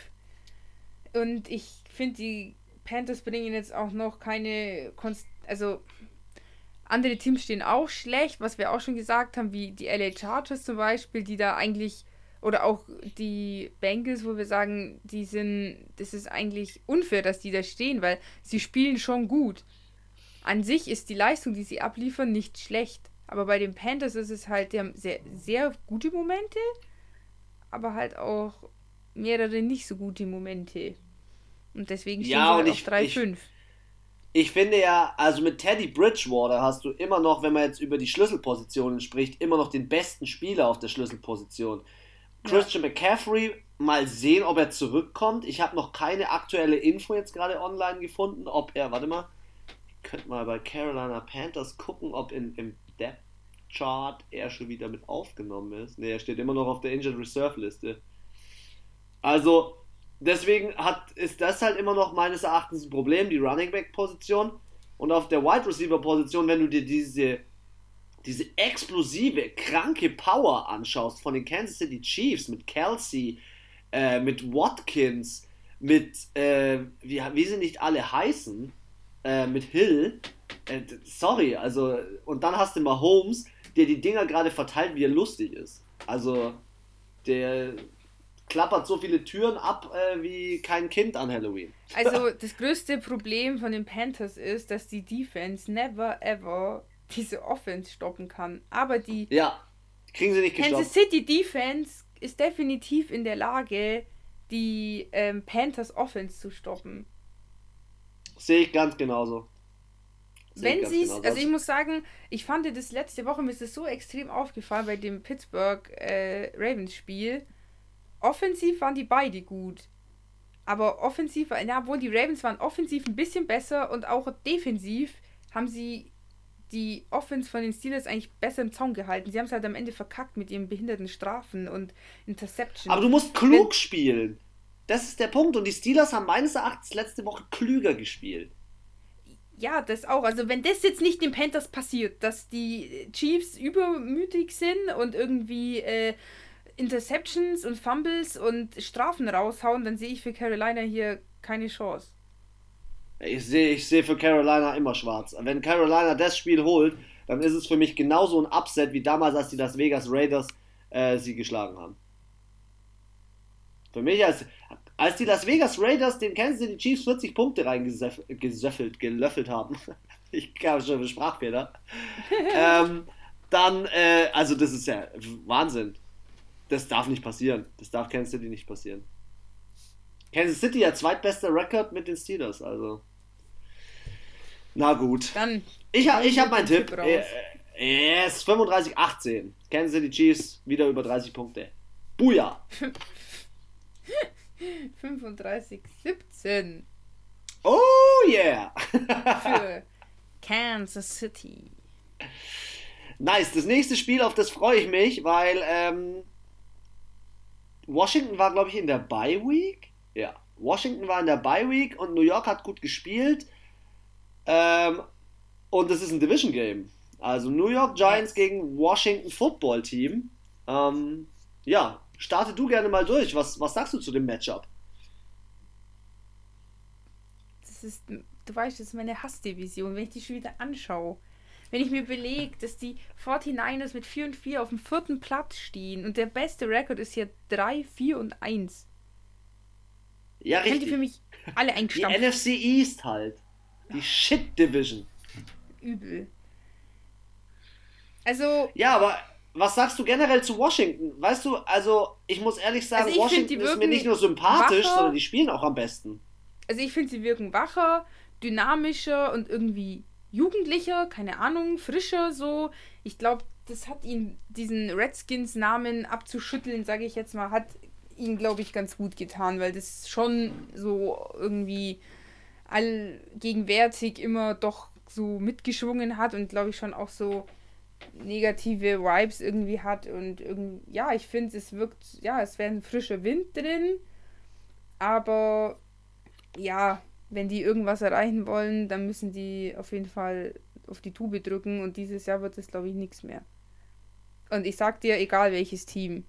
Und ich finde, die Panthers bringen jetzt auch noch keine Konst also andere Teams stehen auch schlecht, was wir auch schon gesagt haben, wie die LA Chargers zum Beispiel, die da eigentlich, oder auch die Bengals, wo wir sagen, die sind, das ist eigentlich unfair, dass die da stehen, weil sie spielen schon gut. An sich ist die Leistung, die sie abliefern, nicht schlecht. Aber bei den Panthers ist es halt, die haben sehr, sehr gute Momente, aber halt auch mehrere nicht so gute Momente. Und deswegen stehen ja, sie halt auf 3-5. ich finde ja, also mit Teddy Bridgewater hast du immer noch, wenn man jetzt über die Schlüsselpositionen spricht, immer noch den besten Spieler auf der Schlüsselposition. Christian ja. McCaffrey, mal sehen, ob er zurückkommt. Ich habe noch keine aktuelle Info jetzt gerade online gefunden, ob er, warte mal, ich könnte mal bei Carolina Panthers gucken, ob in, im Depth Chart er schon wieder mit aufgenommen ist. Ne, er steht immer noch auf der Injured Reserve Liste. Also, deswegen hat, ist das halt immer noch meines Erachtens ein Problem, die Running Back Position. Und auf der Wide Receiver Position, wenn du dir diese, diese explosive, kranke Power anschaust von den Kansas City Chiefs mit Kelsey, äh, mit Watkins, mit, äh, wie, wie sie nicht alle heißen, äh, mit Hill, äh, sorry, also, und dann hast du mal Holmes, der die Dinger gerade verteilt, wie er lustig ist. Also, der klappert so viele Türen ab äh, wie kein Kind an Halloween. Also, (laughs) das größte Problem von den Panthers ist, dass die Defense never ever diese Offense stoppen kann. Aber die. Ja, kriegen sie nicht gestoppt. Kansas City Defense ist definitiv in der Lage, die ähm, Panthers Offense zu stoppen. Sehe ich ganz genauso. Wenn sie es, genau also ich muss sagen, ich fand das letzte Woche, mir ist es so extrem aufgefallen bei dem Pittsburgh äh, Ravens Spiel. Offensiv waren die beide gut. Aber offensiv, ja, obwohl die Ravens waren offensiv ein bisschen besser und auch defensiv haben sie die Offense von den Steelers eigentlich besser im Zaun gehalten. Sie haben es halt am Ende verkackt mit ihren behinderten Strafen und Interceptions. Aber du musst klug Wenn, spielen. Das ist der Punkt. Und die Steelers haben meines Erachtens letzte Woche klüger gespielt. Ja, das auch. Also wenn das jetzt nicht den Panthers passiert, dass die Chiefs übermütig sind und irgendwie äh, Interceptions und Fumbles und Strafen raushauen, dann sehe ich für Carolina hier keine Chance. Ich sehe ich seh für Carolina immer schwarz. Wenn Carolina das Spiel holt, dann ist es für mich genauso ein Upset wie damals, als die Las Vegas Raiders äh, sie geschlagen haben. Für mich als als die Las Vegas Raiders den Kansas City Chiefs 40 Punkte reingesöffelt, gelöffelt haben, (laughs) ich habe schon einen Sprachfehler, (laughs) ähm, dann, äh, also das ist ja Wahnsinn. Das darf nicht passieren. Das darf Kansas City nicht passieren. Kansas City ja zweitbester Rekord mit den Steelers, also. Na gut. Dann. Ich, ich habe meinen Tipp. Tipp äh, yes, 35-18. Kansas City Chiefs wieder über 30 Punkte. Buja! 35, 17. Oh yeah! für (laughs) Kansas City. Nice, das nächste Spiel, auf das freue ich mich, weil ähm, Washington war, glaube ich, in der Bye Week. Ja, Washington war in der Bye Week und New York hat gut gespielt. Ähm, und es ist ein Division Game. Also New York Giants gegen Washington Football Team. Ähm, ja, starte du gerne mal durch. Was, was sagst du zu dem Matchup? Das ist, du weißt, das ist meine Hassdivision, wenn ich die schon wieder anschaue. Wenn ich mir überlege, dass die 49ers mit 4 und 4 auf dem vierten Platz stehen und der beste Rekord ist hier 3, 4 und 1. Ja, richtig. die für mich alle eingestampft. Die NFC East halt. Die Shit Division. Übel. Also. Ja, aber was sagst du generell zu Washington? Weißt du, also ich muss ehrlich sagen, also Washington ist mir nicht nur sympathisch, wacher, sondern die spielen auch am besten. Also ich finde, sie wirken wacher, dynamischer und irgendwie jugendlicher, keine Ahnung, frischer so. Ich glaube, das hat ihn, diesen Redskins-Namen abzuschütteln, sage ich jetzt mal, hat ihn, glaube ich, ganz gut getan, weil das schon so irgendwie allgegenwärtig immer doch so mitgeschwungen hat und glaube ich schon auch so negative Vibes irgendwie hat und irgendwie, ja, ich finde, es wirkt, ja, es wäre ein frischer Wind drin, aber ja, wenn die irgendwas erreichen wollen, dann müssen die auf jeden Fall auf die Tube drücken und dieses Jahr wird es, glaube ich, nichts mehr. Und ich sag dir, egal welches Team,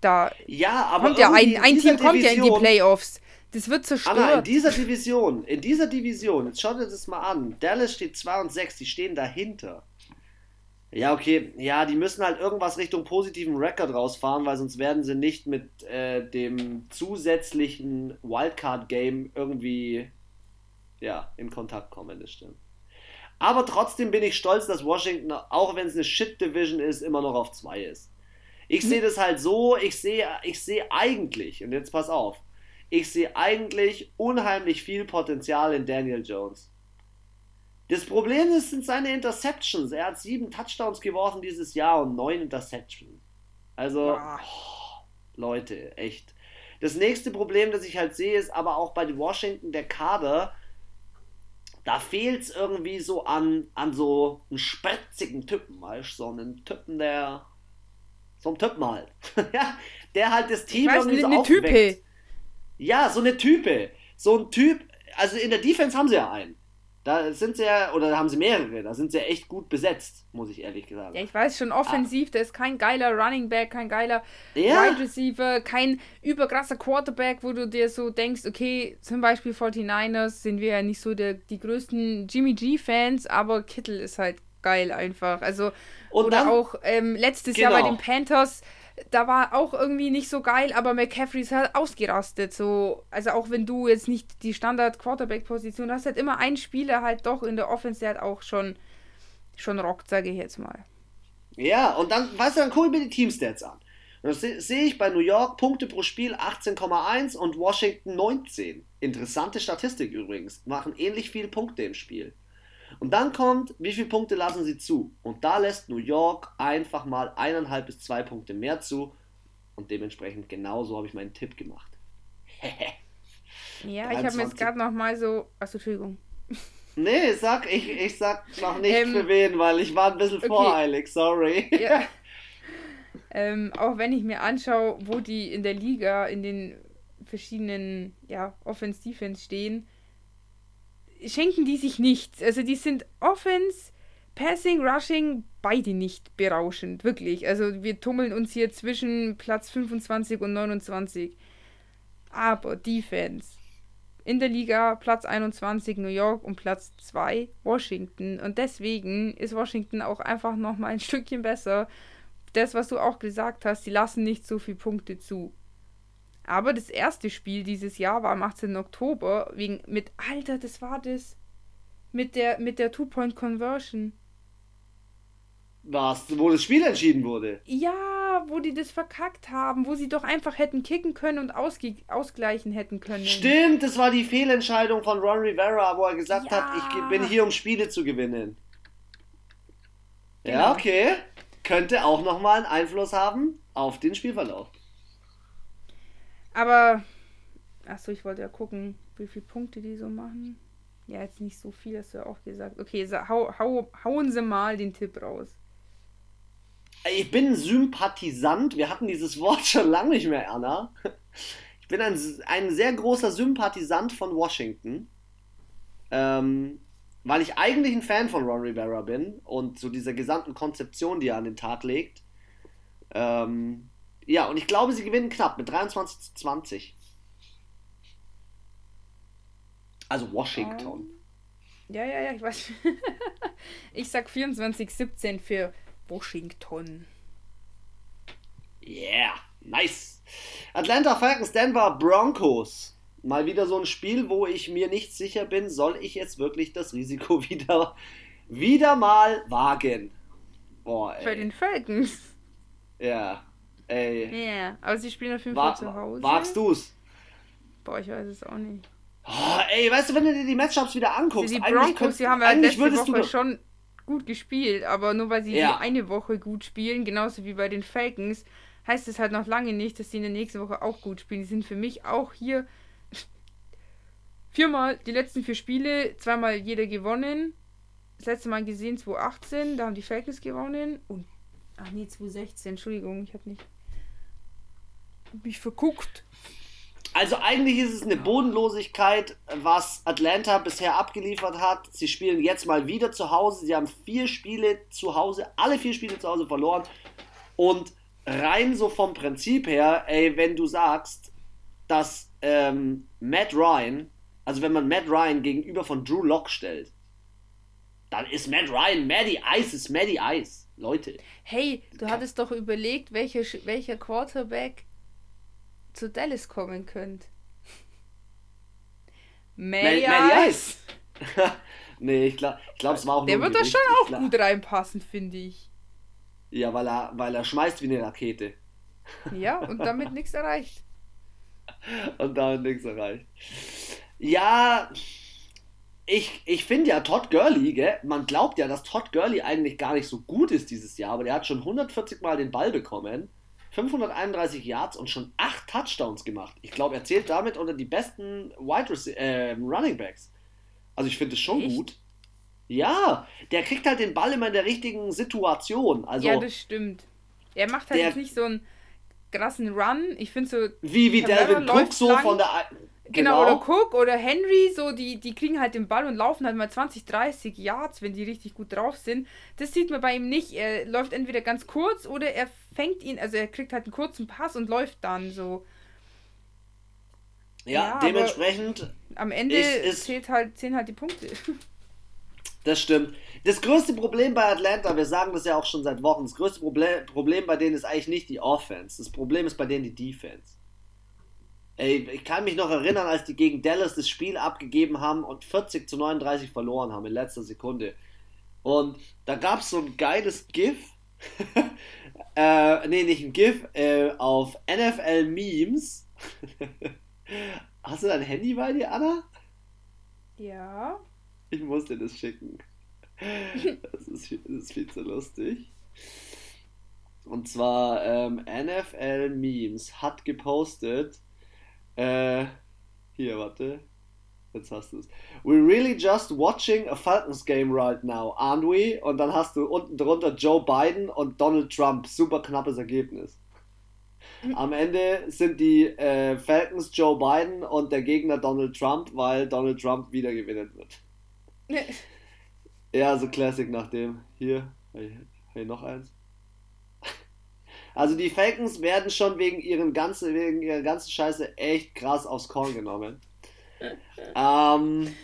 da ja, aber kommt ja ein, ein Team kommt ja in die Playoffs. Das wird zerstört. Anna, in dieser Division, in dieser Division, jetzt schaut euch das mal an. Dallas steht 2 und 6, die stehen dahinter. Ja, okay. Ja, die müssen halt irgendwas Richtung positiven Rekord rausfahren, weil sonst werden sie nicht mit äh, dem zusätzlichen Wildcard-Game irgendwie ja, in Kontakt kommen, das stimmt. Aber trotzdem bin ich stolz, dass Washington, auch wenn es eine Shit-Division ist, immer noch auf 2 ist. Ich sehe das halt so, ich sehe ich seh eigentlich, und jetzt pass auf, ich sehe eigentlich unheimlich viel Potenzial in Daniel Jones. Das Problem ist, sind seine Interceptions. Er hat sieben Touchdowns geworfen dieses Jahr und neun Interceptions. Also, oh, Leute, echt. Das nächste Problem, das ich halt sehe, ist aber auch bei den Washington der Kader. Da fehlt es irgendwie so an, an so einen spritzigen Typen, weißt du? So einen Typen, der. So ein Typen halt. (laughs) der halt das Team weißt, irgendwie so eine Type. Ja, so eine Type. So ein Typ. Also in der Defense haben sie ja einen. Da sind sie ja, oder da haben sie mehrere, da sind sie ja echt gut besetzt, muss ich ehrlich sagen. Ja, ich weiß schon, offensiv, ah. der ist kein geiler Running Back, kein geiler ja. Wide Receiver, kein überkrasser Quarterback, wo du dir so denkst, okay, zum Beispiel 49ers sind wir ja nicht so der, die größten Jimmy G-Fans, aber Kittel ist halt geil einfach. Also, Und oder dann, auch ähm, letztes genau. Jahr bei den Panthers, da war auch irgendwie nicht so geil, aber McCaffrey ist halt ausgerastet. So, also auch wenn du jetzt nicht die Standard-Quarterback-Position hast, halt immer ein Spieler halt doch in der Offense, der halt auch schon, schon rockt, sage ich jetzt mal. Ja, und dann, weißt du, dann gucke ich mir die Teamstats an. Und das sehe ich bei New York Punkte pro Spiel 18,1 und Washington 19. Interessante Statistik übrigens. Machen ähnlich viele Punkte im Spiel. Und dann kommt, wie viele Punkte lassen sie zu? Und da lässt New York einfach mal eineinhalb bis zwei Punkte mehr zu. Und dementsprechend genauso habe ich meinen Tipp gemacht. ja, ich habe mir jetzt gerade noch mal so. Achso, Entschuldigung. Nee, sag, ich, ich sag noch nicht ähm, für wen, weil ich war ein bisschen okay. voreilig, sorry. Ja. (laughs) ähm, auch wenn ich mir anschaue, wo die in der Liga in den verschiedenen ja, Offense-Defense stehen, schenken die sich nichts. Also die sind Offense, Passing, Rushing, beide nicht berauschend, wirklich. Also wir tummeln uns hier zwischen Platz 25 und 29. Aber Defense. In der Liga Platz 21 New York und Platz 2 Washington. Und deswegen ist Washington auch einfach nochmal ein (laughs) Stückchen besser. Das, was du auch gesagt hast, die lassen nicht so viele Punkte zu. Aber das erste Spiel dieses Jahr war am 18. Oktober, wegen mit, Alter, das war das, mit der, mit der Two-Point-Conversion. Was? Wo das Spiel entschieden wurde? Ja, wo die das verkackt haben, wo sie doch einfach hätten kicken können und ausgleichen hätten können. Stimmt, das war die Fehlentscheidung von Ron Rivera, wo er gesagt ja. hat, ich bin hier, um Spiele zu gewinnen. Genau. Ja, okay. Könnte auch nochmal einen Einfluss haben auf den Spielverlauf. Aber, achso, ich wollte ja gucken, wie viele Punkte die so machen. Ja, jetzt nicht so viel, hast du ja auch gesagt. Okay, so, hau, hau, hauen Sie mal den Tipp raus. Ich bin Sympathisant. Wir hatten dieses Wort (laughs) schon lange nicht mehr, Anna. Ich bin ein, ein sehr großer Sympathisant von Washington. Ähm, weil ich eigentlich ein Fan von Ron Rivera bin und so dieser gesamten Konzeption, die er an den Tag legt. Ähm, ja, und ich glaube, sie gewinnen knapp mit 23 zu 20. Also Washington. Um, ja, ja, ja, ich weiß. (laughs) ich sag 24-17 für Washington. Yeah, nice. Atlanta Falcons, Denver Broncos. Mal wieder so ein Spiel, wo ich mir nicht sicher bin, soll ich jetzt wirklich das Risiko (laughs) wieder, wieder mal wagen? Boah, ey. Bei den Falcons. Ja. Ey. Ja, yeah, aber sie spielen auf jeden Fall zu Hause. Magst du's? Boah, ich weiß es auch nicht. Oh, ey, weißt du, wenn du dir die Matchups wieder anguckst, die Broncos, könnt, die haben ja letzte Woche du... schon gut gespielt, aber nur weil sie ja. eine Woche gut spielen, genauso wie bei den Falcons, heißt es halt noch lange nicht, dass sie in der nächsten Woche auch gut spielen. Die sind für mich auch hier (laughs) viermal die letzten vier Spiele, zweimal jeder gewonnen. Das letzte Mal gesehen 2018, da haben die Falcons gewonnen und ach nee, 2016, Entschuldigung, ich habe nicht mich verguckt. Also eigentlich ist es eine Bodenlosigkeit, was Atlanta bisher abgeliefert hat. Sie spielen jetzt mal wieder zu Hause. Sie haben vier Spiele zu Hause, alle vier Spiele zu Hause verloren. Und rein so vom Prinzip her, ey, wenn du sagst, dass ähm, Matt Ryan, also wenn man Matt Ryan gegenüber von Drew Locke stellt, dann ist Matt Ryan Maddie Ice ist Maddie Ice. Leute. Hey, du hattest doch überlegt, welche, welcher Quarterback zu Dallas kommen könnt. Mary Ice. (laughs) nee, ich glaube, ich glaub, es war auch Der wird da schon auch glaub... gut reinpassen, finde ich. Ja, weil er, weil er schmeißt wie eine Rakete. Ja, (laughs) und damit nichts erreicht. Und damit nichts erreicht. Ja, ich, ich finde ja Todd Gurley, gell, man glaubt ja, dass Todd Gurley eigentlich gar nicht so gut ist dieses Jahr, aber der hat schon 140 Mal den Ball bekommen, 531 Yards und schon 8 Touchdowns gemacht. Ich glaube, er zählt damit unter die besten Wide äh, Running Backs. Also ich finde es schon Echt? gut. Ja, der kriegt halt den Ball immer in der richtigen Situation. Also, ja, das stimmt. Er macht halt der, nicht so einen krassen Run. Ich finde so. Wie, wie Delvin Cook so lang. von der Genau, genau, oder Cook oder Henry, so, die, die kriegen halt den Ball und laufen halt mal 20, 30 Yards, wenn die richtig gut drauf sind. Das sieht man bei ihm nicht. Er läuft entweder ganz kurz oder er fängt ihn, also er kriegt halt einen kurzen Pass und läuft dann so. Ja, ja dementsprechend. Am Ende ist, zählt halt, zählen halt die Punkte. (laughs) Das stimmt. Das größte Problem bei Atlanta, wir sagen das ja auch schon seit Wochen, das größte Problem, Problem bei denen ist eigentlich nicht die Offense. Das Problem ist bei denen die Defense. Ey, ich kann mich noch erinnern, als die gegen Dallas das Spiel abgegeben haben und 40 zu 39 verloren haben in letzter Sekunde. Und da gab es so ein geiles GIF. (laughs) äh, nee, nicht ein GIF, äh, auf NFL Memes. (laughs) Hast du dein Handy bei dir, Anna? Ja. Ich muss dir das schicken. Das ist, das ist viel zu lustig. Und zwar ähm, NFL Memes hat gepostet, äh, hier, warte. Jetzt hast du es. We're really just watching a Falcons game right now, aren't we? Und dann hast du unten drunter Joe Biden und Donald Trump. Super knappes Ergebnis. Am Ende sind die äh, Falcons Joe Biden und der Gegner Donald Trump, weil Donald Trump wieder gewinnen wird. ja, so Classic nach dem. Hier, hey, hey, noch eins. Also die Falcons werden schon wegen, ihren ganzen, wegen ihrer ganzen Scheiße echt krass aufs Korn genommen. (laughs) ähm,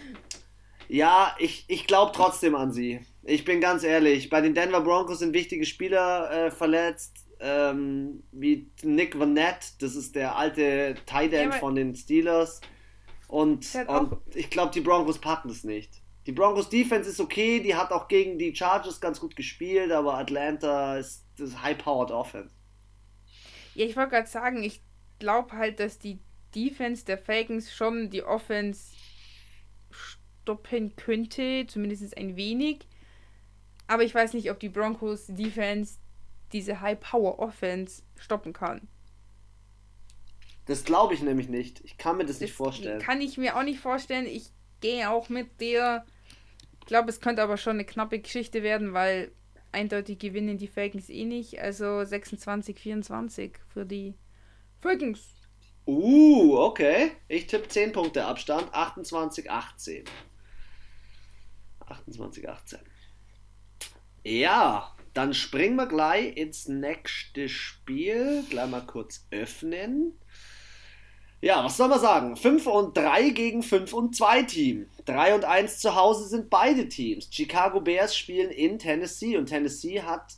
ja, ich, ich glaube trotzdem an sie. Ich bin ganz ehrlich, bei den Denver Broncos sind wichtige Spieler äh, verletzt, ähm, wie Nick Vanette, das ist der alte Tight End von den Steelers. Und, und ich glaube, die Broncos packen es nicht. Die Broncos Defense ist okay, die hat auch gegen die Chargers ganz gut gespielt, aber Atlanta ist das High-Powered Offense. Ja, ich wollte gerade sagen, ich glaube halt, dass die Defense der Falcons schon die Offense stoppen könnte, zumindest ein wenig. Aber ich weiß nicht, ob die Broncos Defense diese High-Power-Offense stoppen kann. Das glaube ich nämlich nicht. Ich kann mir das, das nicht vorstellen. Kann ich mir auch nicht vorstellen. Ich gehe auch mit der. Ich glaube, es könnte aber schon eine knappe Geschichte werden, weil eindeutig gewinnen die Falcons eh nicht. Also 26, 24 für die Falcons. Uh, okay. Ich tippe 10 Punkte Abstand. 28, 18. 28, 18. Ja, dann springen wir gleich ins nächste Spiel. Gleich mal kurz öffnen. Ja, was soll man sagen? 5 und 3 gegen 5 und 2 Team. 3 und 1 zu Hause sind beide Teams. Chicago Bears spielen in Tennessee und Tennessee hat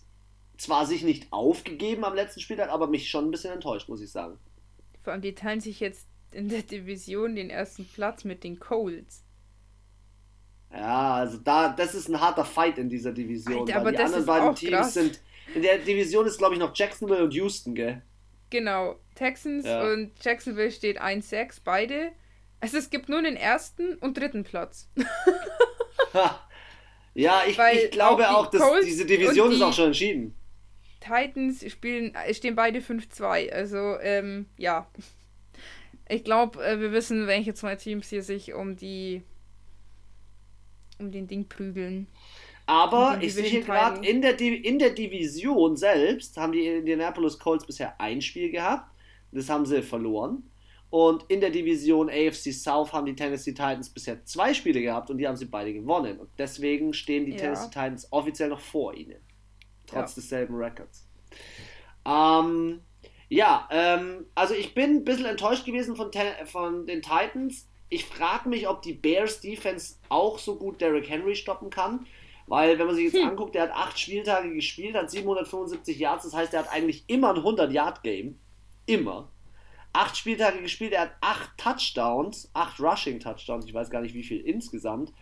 zwar sich nicht aufgegeben am letzten Spieltag, aber mich schon ein bisschen enttäuscht, muss ich sagen. Vor allem, die teilen sich jetzt in der Division den ersten Platz mit den Colts. Ja, also da, das ist ein harter Fight in dieser Division. Alter, aber die anderen beiden Teams krass. sind. In der Division ist, glaube ich, noch Jacksonville und Houston, gell? Genau, Texans ja. und Jacksonville steht 1-6, beide. Also es gibt nur den ersten und dritten Platz. ja, ich, ich glaube auch, dass Colts diese Division die ist auch schon entschieden. Titans spielen, stehen beide 5-2. Also, ähm, ja. Ich glaube, äh, wir wissen, welche zwei Teams hier sich um die um den Ding prügeln. Aber ich sehe hier gerade, in der, in der Division selbst haben die Indianapolis Colts bisher ein Spiel gehabt. Das haben sie verloren. Und in der Division AFC South haben die Tennessee Titans bisher zwei Spiele gehabt und die haben sie beide gewonnen. Und deswegen stehen die ja. Tennessee Titans offiziell noch vor ihnen. Trotz ja. desselben Records. Ähm, ja, ähm, also ich bin ein bisschen enttäuscht gewesen von, von den Titans. Ich frage mich, ob die Bears Defense auch so gut Derrick Henry stoppen kann. Weil, wenn man sich jetzt hm. anguckt, der hat acht Spieltage gespielt, hat 775 Yards, das heißt, er hat eigentlich immer ein 100-Yard-Game. Immer. Acht Spieltage gespielt, er hat acht Touchdowns, acht Rushing-Touchdowns, ich weiß gar nicht, wie viel insgesamt.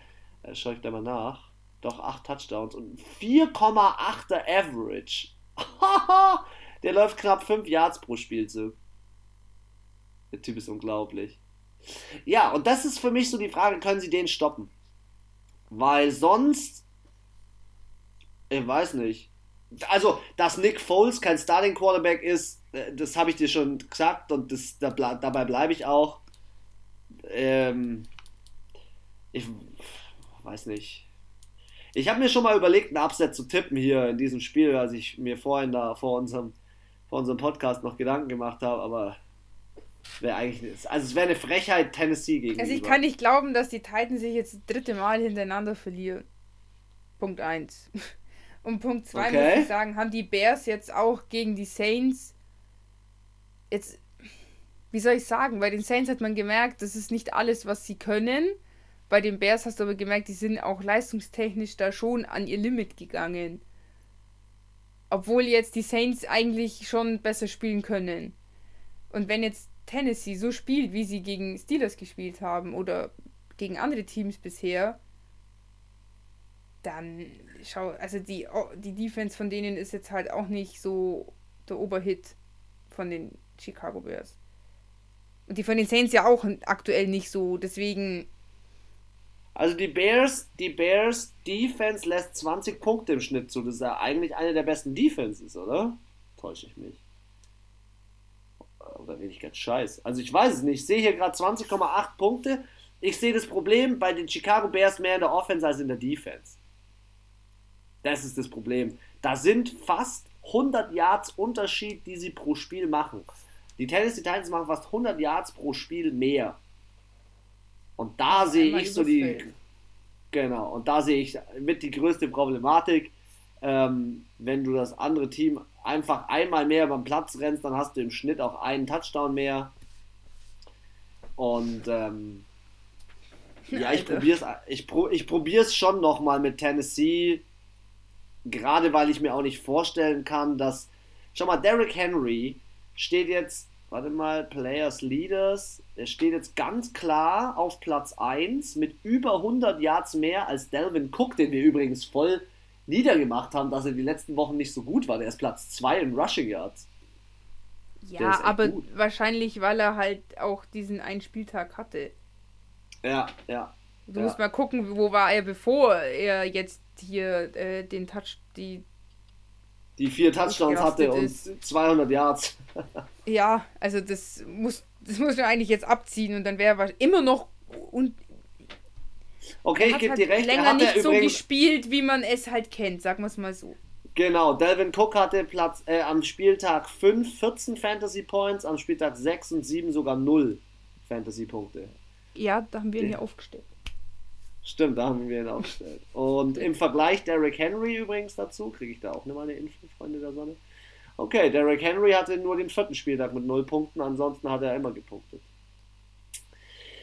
Äh, Schaue ich da mal nach. Doch, acht Touchdowns und 4,8er Average. (laughs) der läuft knapp 5 Yards pro Spielzug. Der Typ ist unglaublich. Ja, und das ist für mich so die Frage, können sie den stoppen? Weil sonst, ich weiß nicht. Also, dass Nick Foles kein Starting Quarterback ist, äh, das habe ich dir schon gesagt und das, dabei bleibe ich auch. Ähm, ich weiß nicht. Ich habe mir schon mal überlegt, einen Upset zu tippen hier in diesem Spiel, als ich mir vorhin da vor unserem, vor unserem Podcast noch Gedanken gemacht habe, aber wäre eigentlich also es wäre eine Frechheit Tennessee gegen. Also ich kann nicht glauben, dass die Titans sich jetzt das dritte Mal hintereinander verlieren. Punkt 1. Und Punkt 2 okay. muss ich sagen, haben die Bears jetzt auch gegen die Saints jetzt wie soll ich sagen, bei den Saints hat man gemerkt, das ist nicht alles, was sie können. Bei den Bears hast du aber gemerkt, die sind auch leistungstechnisch da schon an ihr Limit gegangen. Obwohl jetzt die Saints eigentlich schon besser spielen können. Und wenn jetzt Tennessee so spielt, wie sie gegen Steelers gespielt haben oder gegen andere Teams bisher, dann schau, also die, die Defense von denen ist jetzt halt auch nicht so der Oberhit von den Chicago Bears. Und die von den Saints ja auch aktuell nicht so, deswegen. Also die Bears, die Bears Defense lässt 20 Punkte im Schnitt zu. Das ist ja eigentlich eine der besten Defenses, oder? Täusche ich mich. Oder rede ich ganz scheiß? Also ich weiß es nicht. Ich sehe hier gerade 20,8 Punkte. Ich sehe das Problem bei den Chicago Bears mehr in der Offense als in der Defense. Das ist das Problem. Da sind fast 100 Yards Unterschied, die sie pro Spiel machen. Die Tennessee Titans machen fast 100 Yards pro Spiel mehr. Und da sehe ich so die. Genau, und da sehe ich mit die größte Problematik. Ähm, wenn du das andere Team einfach einmal mehr beim Platz rennst, dann hast du im Schnitt auch einen Touchdown mehr. Und ähm, ja, ich probiere es ich, pro, ich probier's schon nochmal mit Tennessee. Gerade weil ich mir auch nicht vorstellen kann, dass. Schau mal, Derrick Henry steht jetzt, warte mal, Players Leaders. Er steht jetzt ganz klar auf Platz 1 mit über 100 Yards mehr als Delvin Cook, den wir übrigens voll niedergemacht haben, dass er die letzten Wochen nicht so gut war. Der ist Platz 2 in Rushing Yards. Ja, aber gut. wahrscheinlich, weil er halt auch diesen einen Spieltag hatte. Ja, ja. Du ja. musst mal gucken, wo war er, bevor er jetzt hier äh, den Touch, die. Die vier Touchdowns hatte und 200 Yards. (laughs) ja, also das muss, das muss man eigentlich jetzt abziehen und dann wäre er immer noch un Okay, ich gebe halt dir recht. länger er hat nicht so gespielt, wie man es halt kennt, sagen wir es mal so. Genau, Delvin Cook hatte Platz äh, am Spieltag 5 14 Fantasy Points, am Spieltag 6 und 7 sogar 0 Fantasy Punkte. Ja, da haben wir ihn ja aufgestellt. Stimmt, da haben wir ihn aufgestellt. Und im Vergleich Derrick Henry übrigens dazu, kriege ich da auch nochmal eine Info, Freunde der Sonne. Okay, Derrick Henry hatte nur den vierten Spieltag mit 0 Punkten, ansonsten hat er immer gepunktet.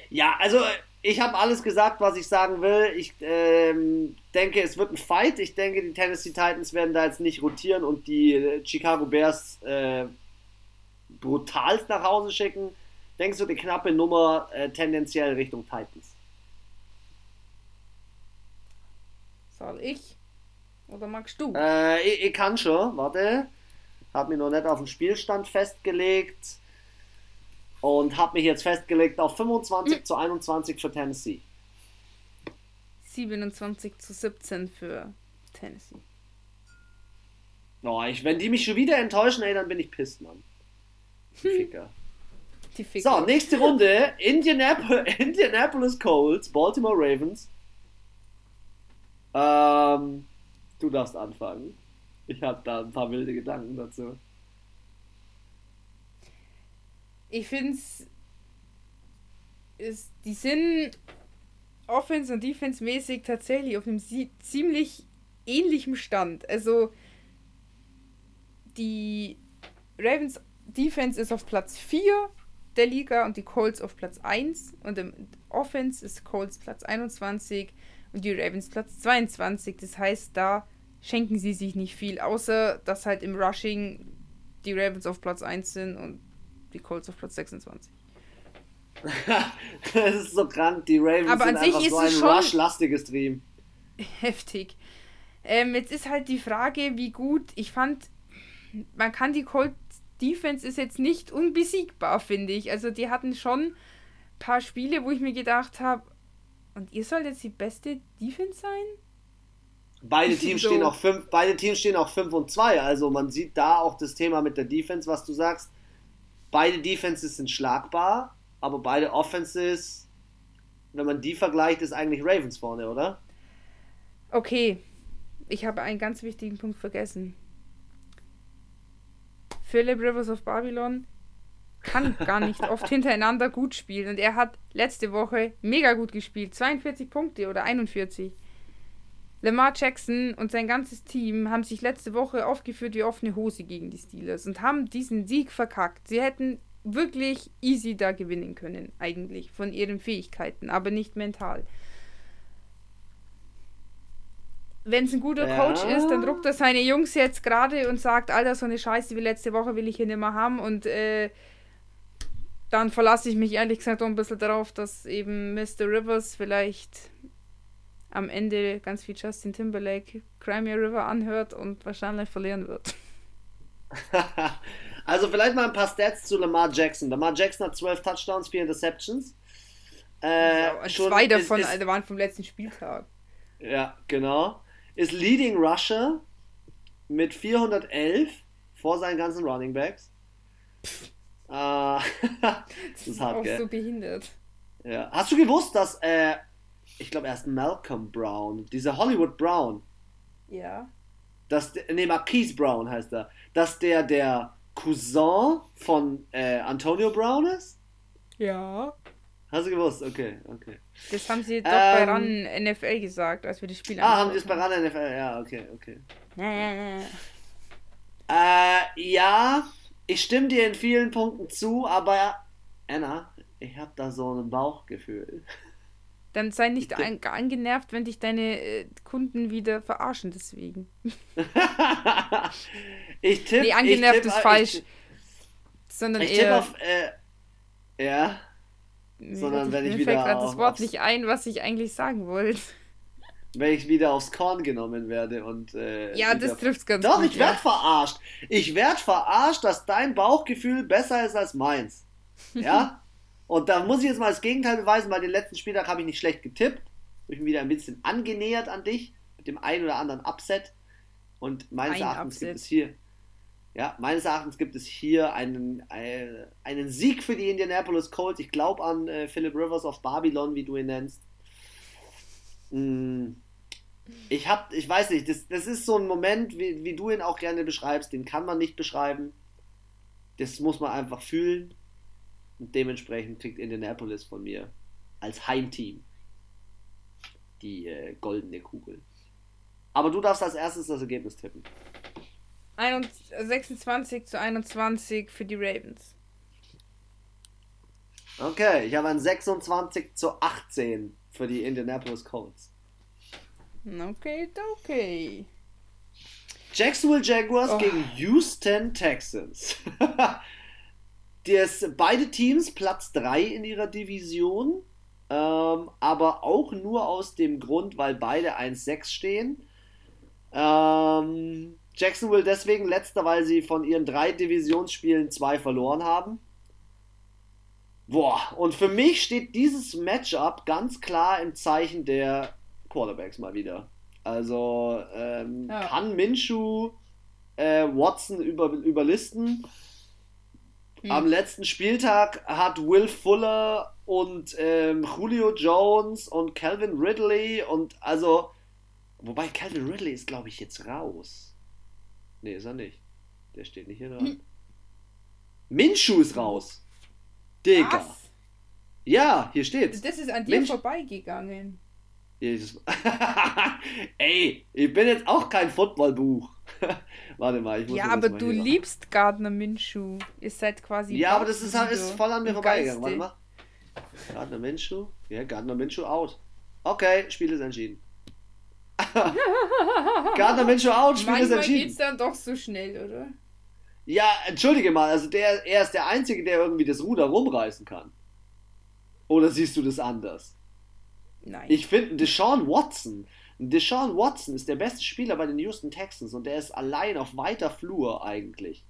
Ja, also ich habe alles gesagt, was ich sagen will. Ich ähm, denke, es wird ein Fight. Ich denke, die Tennessee Titans werden da jetzt nicht rotieren und die Chicago Bears äh, brutalst nach Hause schicken. Denkst du, die knappe Nummer äh, tendenziell Richtung Titans? Soll ich? Oder magst du? Äh, ich, ich kann schon, warte. Hab mich noch nicht auf den Spielstand festgelegt und habe mich jetzt festgelegt auf 25 mhm. zu 21 für Tennessee. 27 zu 17 für Tennessee. Oh, ich, wenn die mich schon wieder enttäuschen, ey, dann bin ich pisst, Mann. Die Ficker. Die Ficker. So, nächste Runde. Indianapolis, (laughs) Indianapolis Colts, Baltimore Ravens. Ähm, du darfst anfangen. Ich habe da ein paar wilde Gedanken dazu ich finde es, die sind Offense- und Defense-mäßig tatsächlich auf einem ziemlich ähnlichen Stand. Also die Ravens Defense ist auf Platz 4 der Liga und die Colts auf Platz 1 und im Offense ist Colts Platz 21 und die Ravens Platz 22. Das heißt, da schenken sie sich nicht viel, außer dass halt im Rushing die Ravens auf Platz 1 sind und die Colts auf Platz 26. (laughs) das ist so krank, die Ravens Aber sind an sich einfach ist so ein Rush-lastiges Team. Heftig. Ähm, jetzt ist halt die Frage, wie gut, ich fand, man kann die Colts Defense ist jetzt nicht unbesiegbar, finde ich. Also die hatten schon ein paar Spiele, wo ich mir gedacht habe, Und ihr sollt jetzt die beste Defense sein? Beide (laughs) Teams so. stehen auch fünf, beide Teams stehen auch 5 und 2. Also man sieht da auch das Thema mit der Defense, was du sagst. Beide Defenses sind schlagbar, aber beide Offenses, wenn man die vergleicht, ist eigentlich Ravens vorne, oder? Okay, ich habe einen ganz wichtigen Punkt vergessen. Philip Rivers of Babylon kann gar nicht oft (laughs) hintereinander gut spielen und er hat letzte Woche mega gut gespielt. 42 Punkte oder 41. Lamar Jackson und sein ganzes Team haben sich letzte Woche aufgeführt wie offene Hose gegen die Steelers und haben diesen Sieg verkackt. Sie hätten wirklich easy da gewinnen können, eigentlich, von ihren Fähigkeiten, aber nicht mental. Wenn es ein guter ja. Coach ist, dann druckt er seine Jungs jetzt gerade und sagt, Alter, so eine Scheiße wie letzte Woche will ich hier nicht mehr haben und äh, dann verlasse ich mich ehrlich gesagt auch ein bisschen darauf, dass eben Mr. Rivers vielleicht am Ende ganz viel Justin Timberlake Crimea River anhört und wahrscheinlich verlieren wird. (laughs) also vielleicht mal ein paar Stats zu Lamar Jackson. Lamar Jackson hat 12 Touchdowns, 4 Interceptions. Äh, zwei davon ist, ist, waren vom letzten Spieltag. Ja, genau. Ist Leading Rusher mit 411 vor seinen ganzen Running Backs. Äh, (laughs) das ist hart, auch gell? so behindert. Ja. Hast du gewusst, dass äh, ich glaube, er ist Malcolm Brown, dieser Hollywood Brown. Ja. Dass, nee, Marquise Brown heißt er. Dass der der Cousin von äh, Antonio Brown ist? Ja. Hast du gewusst? Okay, okay. Das haben sie doch ähm, bei RAN NFL gesagt, als wir das Spiel Ah, haben sie es bei RAN NFL? Ja, okay, okay. äh, ja, ich stimme dir in vielen Punkten zu, aber Anna, ich habe da so ein Bauchgefühl. Dann sei nicht an, angenervt, wenn dich deine äh, Kunden wieder verarschen deswegen. (laughs) ich tippe. Nee, angenervt tipp, ist falsch. Ich, sondern ich eher. Auf, äh, ja. Sondern wenn ich wieder. Mir fällt gerade das Wort nicht ein, was ich eigentlich sagen wollte. Wenn ich wieder aufs Korn genommen werde und. Äh, ja, das trifft ganz Doch, gut. Doch, ich werde ja. verarscht. Ich werde verarscht, dass dein Bauchgefühl besser ist als meins. Ja? (laughs) Und da muss ich jetzt mal das Gegenteil beweisen, weil den letzten Spieltag habe ich nicht schlecht getippt. Ich mich wieder ein bisschen angenähert an dich mit dem einen oder anderen Upset. Und meines ein Erachtens Upset. gibt es hier, ja, meines Erachtens gibt es hier einen, einen, einen Sieg für die Indianapolis Colts. Ich glaube an äh, Philip Rivers of Babylon, wie du ihn nennst. Mm, ich hab, ich weiß nicht, das, das ist so ein Moment, wie, wie du ihn auch gerne beschreibst, den kann man nicht beschreiben. Das muss man einfach fühlen. Und dementsprechend kriegt Indianapolis von mir als Heimteam die äh, goldene Kugel. Aber du darfst als erstes das Ergebnis tippen. 26 zu 21 für die Ravens. Okay, ich habe ein 26 zu 18 für die Indianapolis Colts. Okay, okay. Jacksonville Jaguars oh. gegen Houston Texans. (laughs) das, beide Teams Platz 3 in ihrer Division, ähm, aber auch nur aus dem Grund, weil beide 1-6 stehen. Ähm, Jacksonville deswegen letzter, weil sie von ihren drei Divisionsspielen zwei verloren haben. Boah, und für mich steht dieses Matchup ganz klar im Zeichen der Quarterbacks mal wieder. Also ähm, ja. kann Minshu äh, Watson über, überlisten. Hm. Am letzten Spieltag hat Will Fuller und ähm, Julio Jones und Calvin Ridley und also, wobei Calvin Ridley ist, glaube ich, jetzt raus. Ne, ist er nicht. Der steht nicht hier dran. Hm. Minshu ist raus. Digga. Was? Ja, hier steht's. Das ist an dir Mensch. vorbeigegangen. (laughs) Ey, ich bin jetzt auch kein Footballbuch. (laughs) Warte mal, ich muss Ja, aber du liebst Gardner Minshew. Ihr seid quasi. Ja, aber das ist, halt, ist voll an mir vorbeigegangen. Warte mal. Gardner Minshew? Ja, Gardner Minshew out. Okay, Spiel ist entschieden. (laughs) Gardner Minshew out, Spiel Manchmal ist entschieden. geht's dann doch so schnell, oder? Ja, entschuldige mal, also der, er ist der Einzige, der irgendwie das Ruder rumreißen kann. Oder siehst du das anders? Nein. Ich finde, Deshaun Watson, Deshaun Watson ist der beste Spieler bei den Houston Texans und der ist allein auf weiter Flur eigentlich.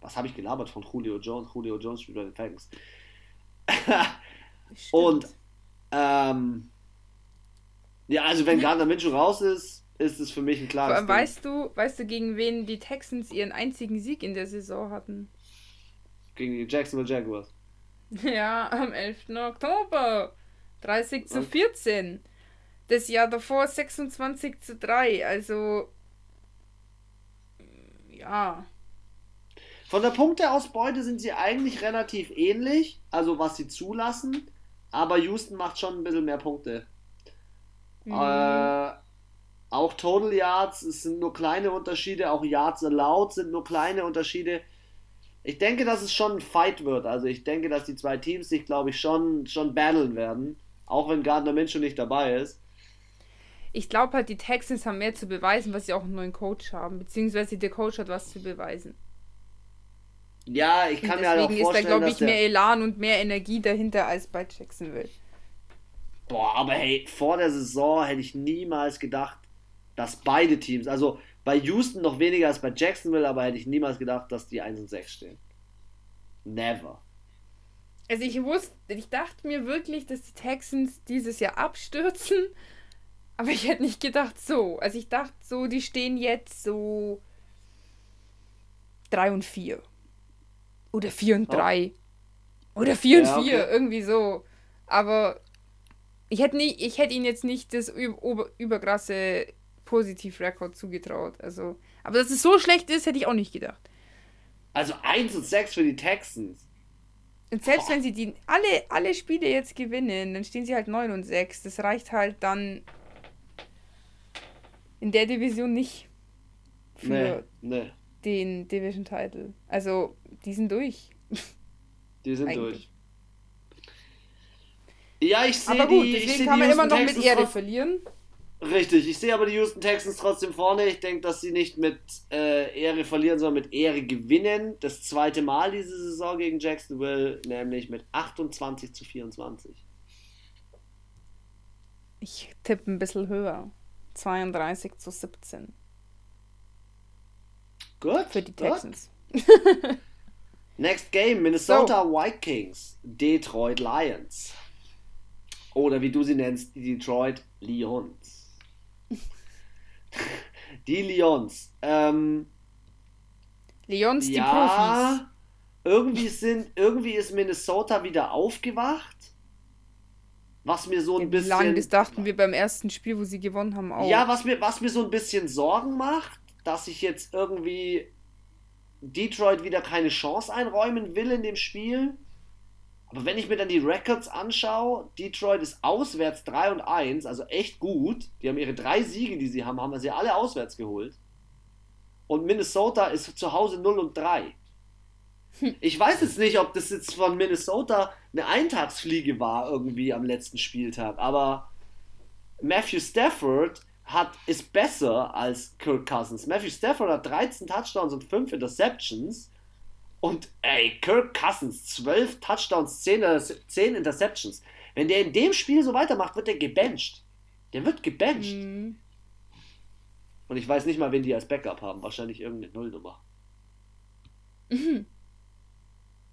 Was habe ich gelabert von Julio Jones? Julio Jones spielt bei den Falcons. (laughs) und ähm, Ja, also wenn Gardner Minshew raus ist, ist es für mich ein klares Ding. Weißt du, weißt du, gegen wen die Texans ihren einzigen Sieg in der Saison hatten? Gegen die Jacksonville Jaguars. (laughs) Ja, am 11. Oktober. 30 zu 14. Das Jahr davor 26 zu 3. Also. Ja. Von der Punkteausbeute sind sie eigentlich relativ ähnlich, also was sie zulassen. Aber Houston macht schon ein bisschen mehr Punkte. Mhm. Äh, auch Total Yards, es sind nur kleine Unterschiede, auch Yards allowed sind nur kleine Unterschiede. Ich denke, dass es schon ein Fight wird. Also ich denke, dass die zwei Teams sich, glaube ich, schon, schon battlen werden. Auch wenn Gardner Minshew nicht dabei ist. Ich glaube halt, die Texans haben mehr zu beweisen, was sie auch einen neuen Coach haben. Beziehungsweise der Coach hat was zu beweisen. Ja, ich kann mir halt auch vorstellen, ist da, glaube ich, mehr Elan und mehr Energie dahinter als bei Jacksonville. Boah, aber hey, vor der Saison hätte ich niemals gedacht, dass beide Teams, also bei Houston noch weniger als bei Jacksonville, aber hätte ich niemals gedacht, dass die 1 und 6 stehen. Never. Also ich wusste, ich dachte mir wirklich, dass die Texans dieses Jahr abstürzen, aber ich hätte nicht gedacht so. Also ich dachte so, die stehen jetzt so 3 und 4. Oder 4 und 3. Oh. Oder 4 und 4, okay. irgendwie so. Aber ich hätte, nie, ich hätte ihnen jetzt nicht das über, überkrasse Positivrekord zugetraut. Also, aber dass es so schlecht ist, hätte ich auch nicht gedacht. Also 1 und 6 für die Texans. Und selbst wenn sie die alle, alle Spiele jetzt gewinnen, dann stehen sie halt 9 und 6. Das reicht halt dann in der Division nicht für nee, nee. den Division-Title. Also, die sind durch. Die sind durch. Ja, ich sehe Aber gut, die, deswegen kann man immer noch mit Ehre verlieren. Richtig, ich sehe aber die Houston Texans trotzdem vorne. Ich denke, dass sie nicht mit äh, Ehre verlieren, sondern mit Ehre gewinnen. Das zweite Mal diese Saison gegen Jacksonville, nämlich mit 28 zu 24. Ich tippe ein bisschen höher. 32 zu 17. Gut. Für die Texans. (laughs) Next Game: Minnesota so. Vikings, Detroit Lions. Oder wie du sie nennst, die Detroit Lions. (laughs) die Lions. Ähm, Lions, die ja, Profis. Irgendwie, sind, irgendwie ist Minnesota wieder aufgewacht. Was mir so ein bisschen. Lang, das dachten wir beim ersten Spiel, wo sie gewonnen haben, auch. Ja, was mir, was mir so ein bisschen Sorgen macht, dass ich jetzt irgendwie Detroit wieder keine Chance einräumen will in dem Spiel. Aber wenn ich mir dann die Records anschaue, Detroit ist auswärts 3 und 1, also echt gut. Die haben ihre drei Siege, die sie haben, haben sie alle auswärts geholt. Und Minnesota ist zu Hause 0 und 3. Hm. Ich weiß jetzt nicht, ob das jetzt von Minnesota eine Eintagsfliege war irgendwie am letzten Spieltag, aber Matthew Stafford hat, ist besser als Kirk Cousins. Matthew Stafford hat 13 Touchdowns und 5 Interceptions und ey, Kirk Cousins, 12 Touchdowns, 10, 10 Interceptions. Wenn der in dem Spiel so weitermacht, wird der gebencht. Der wird gebencht. Mhm. Und ich weiß nicht mal, wen die als Backup haben. Wahrscheinlich irgendeine Nullnummer. Mhm.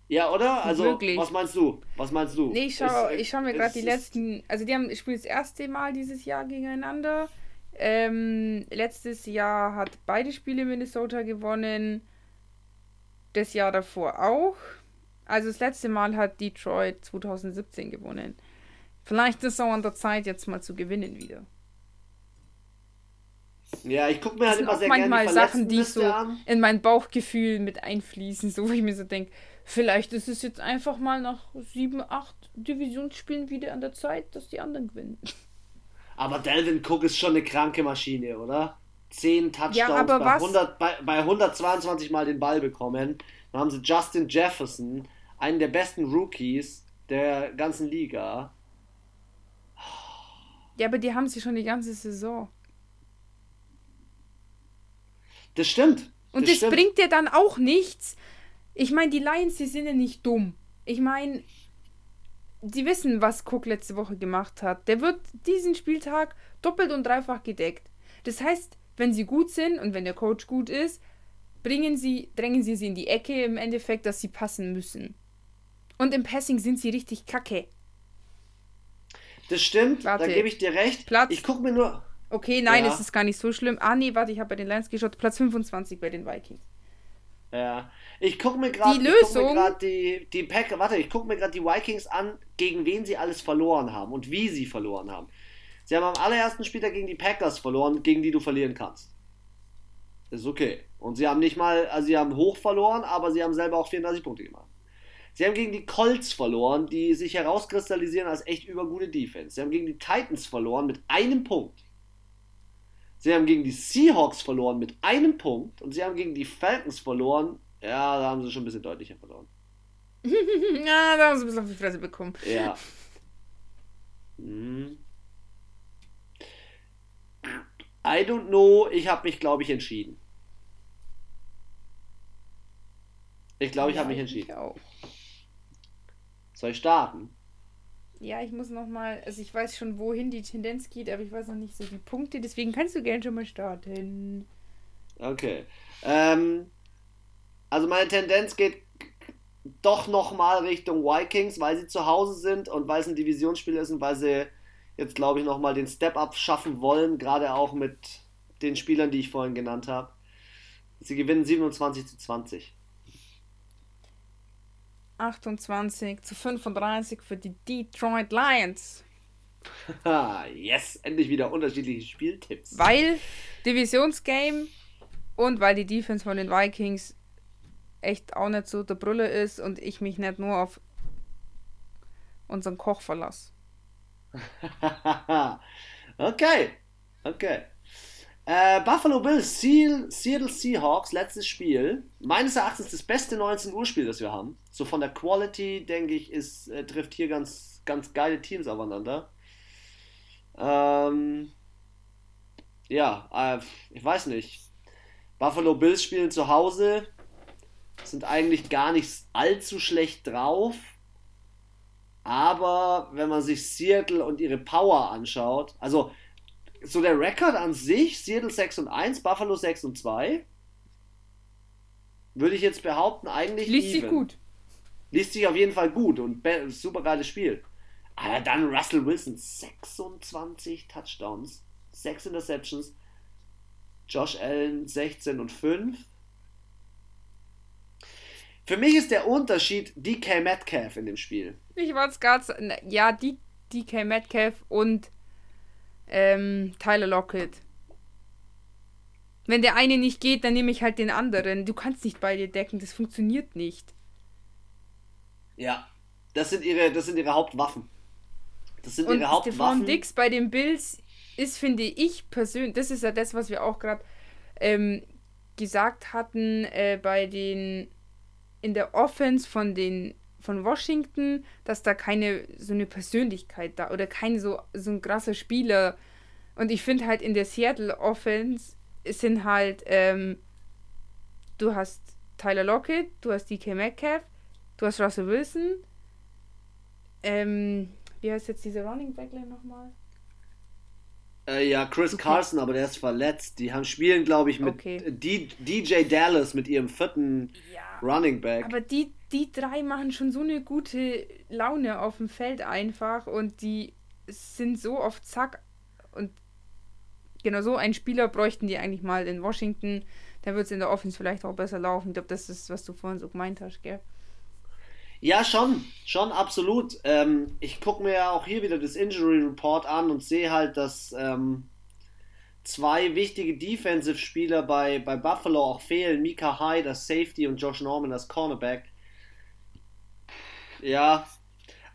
Ja, oder? Also, Wirklich? was meinst du? Was meinst du? Nee, ich schaue ich schau mir gerade die letzten. Also, die haben spielen das erste Mal dieses Jahr gegeneinander. Ähm, letztes Jahr hat beide Spiele Minnesota gewonnen das Jahr davor auch. Also das letzte Mal hat Detroit 2017 gewonnen. Vielleicht ist es auch an der Zeit, jetzt mal zu gewinnen wieder. Ja, ich gucke mir halt immer sehr manchmal gerne Sachen, die so an. in mein Bauchgefühl mit einfließen, so wie ich mir so denke, vielleicht ist es jetzt einfach mal nach sieben, acht Divisionsspielen wieder an der Zeit, dass die anderen gewinnen. Aber Delvin Cook ist schon eine kranke Maschine, oder? 10 Touchdowns ja, bei, 100, bei, bei 122 Mal den Ball bekommen. Dann haben sie Justin Jefferson, einen der besten Rookies der ganzen Liga. Ja, aber die haben sie schon die ganze Saison. Das stimmt. Und das, das stimmt. bringt dir dann auch nichts. Ich meine, die Lions, die sind ja nicht dumm. Ich meine, die wissen, was Cook letzte Woche gemacht hat. Der wird diesen Spieltag doppelt und dreifach gedeckt. Das heißt, wenn sie gut sind und wenn der Coach gut ist, bringen sie, drängen sie sie in die Ecke im Endeffekt, dass sie passen müssen. Und im Passing sind sie richtig kacke. Das stimmt, Warte. da gebe ich dir recht. Platz- Ich gucke mir nur. Okay, nein, Ja. es ist gar nicht so schlimm. Ah, nee, warte, ich habe bei den Lions geschaut. Platz 25 bei den Vikings. Ja. Ich gucke mir gerade Die Lösung- die, die Pack, warte, ich gucke mir gerade die Vikings an, gegen wen sie alles verloren haben und wie sie verloren haben. Sie haben am allerersten Spieltag gegen die Packers verloren, gegen die du verlieren kannst. Ist okay. Und sie haben nicht mal, also sie haben hoch verloren, aber sie haben selber auch 34 Punkte gemacht. Sie haben gegen die Colts verloren, die sich herauskristallisieren als echt übergute Defense. Sie haben gegen die Titans verloren mit einem Punkt. Sie haben gegen die Seahawks verloren mit einem Punkt und sie haben gegen die Falcons verloren. Ja, da haben sie schon ein bisschen deutlicher verloren. (laughs) ja, da haben sie ein bisschen auf die Fresse bekommen. Ja. (laughs) Hm. I don't know. Ich habe mich, glaube ich, entschieden. Ich glaube, ich habe mich Ja, entschieden. Ich auch. Soll ich starten? Ja, ich muss noch mal, also ich weiß schon, wohin die Tendenz geht, aber ich weiß noch nicht so die Punkte, deswegen kannst du gerne schon mal starten. Okay. Ähm, also meine Tendenz geht doch nochmal Richtung Vikings, weil sie zu Hause sind und weil es ein Divisionsspiel ist und weil sie jetzt, glaube ich, nochmal den Step-Up schaffen wollen, gerade auch mit den Spielern, die ich vorhin genannt habe. Sie gewinnen 27 zu 20. 28 zu 35 für die Detroit Lions. Yes, endlich wieder unterschiedliche Spieltipps. Weil Divisionsgame und weil die Defense von den Vikings echt auch nicht so der Brille ist und ich mich nicht nur auf unseren Koch verlasse. (laughs) okay, okay. Äh, Buffalo Bills, Seattle Seahawks, letztes Spiel. Meines Erachtens das beste 19 Uhr Spiel, das wir haben. So von der Quality, denke ich, ist, äh, trifft hier ganz, ganz geile Teams aufeinander. Ähm, ja, äh, ich weiß nicht. Buffalo Bills spielen zu Hause, sind eigentlich gar nicht allzu schlecht drauf. Aber wenn man sich Seattle und ihre Power anschaut, also so der Rekord an sich, Seattle 6 und 1, Buffalo 6 und 2, würde ich jetzt behaupten, eigentlich Liest sich even. gut. Liest sich auf jeden Fall gut und super geiles Spiel. Aber dann Russell Wilson, 26 Touchdowns, 6 Interceptions, Josh Allen 16 und 5. Für mich ist der Unterschied DK Metcalf in dem Spiel. Ich war es gerade. Ja, die DK Metcalf und ähm, Tyler Lockett. Wenn der eine nicht geht, dann nehme ich halt den anderen. Du kannst nicht beide decken, das funktioniert nicht. Ja, das sind ihre, das sind ihre Hauptwaffen. Das sind Und ihre Hauptwaffen. Dix bei den Bills ist, finde ich persönlich, das ist ja das, was wir auch gerade ähm, gesagt hatten äh, bei den in der Offense von den von Washington, dass da keine so eine Persönlichkeit da oder kein so so ein krasser Spieler und ich finde halt in der Seattle Offense sind halt ähm, du hast Tyler Lockett, du hast DK Metcalf, du hast Russell Wilson, ähm, wie heißt jetzt dieser Running Backler nochmal? Äh, ja, Chris Okay. Carson, aber der ist verletzt. Die haben spielen, glaube ich, mit Okay. D DJ Dallas mit ihrem vierten Ja. Running Back. Aber die, die drei machen schon so eine gute Laune auf dem Feld einfach und die sind so auf Zack und genau so einen Spieler bräuchten die eigentlich mal in Washington. Dann wird es in der Offense vielleicht auch besser laufen. Ich glaube, das ist, was du vorhin so gemeint hast, gell? Ja, schon, schon absolut. Ähm, ich gucke mir ja auch hier wieder das Injury Report an und sehe halt, dass ähm, zwei wichtige Defensive-Spieler bei, bei Buffalo auch fehlen. Mika Hyde als Safety und Josh Norman als Cornerback. Ja,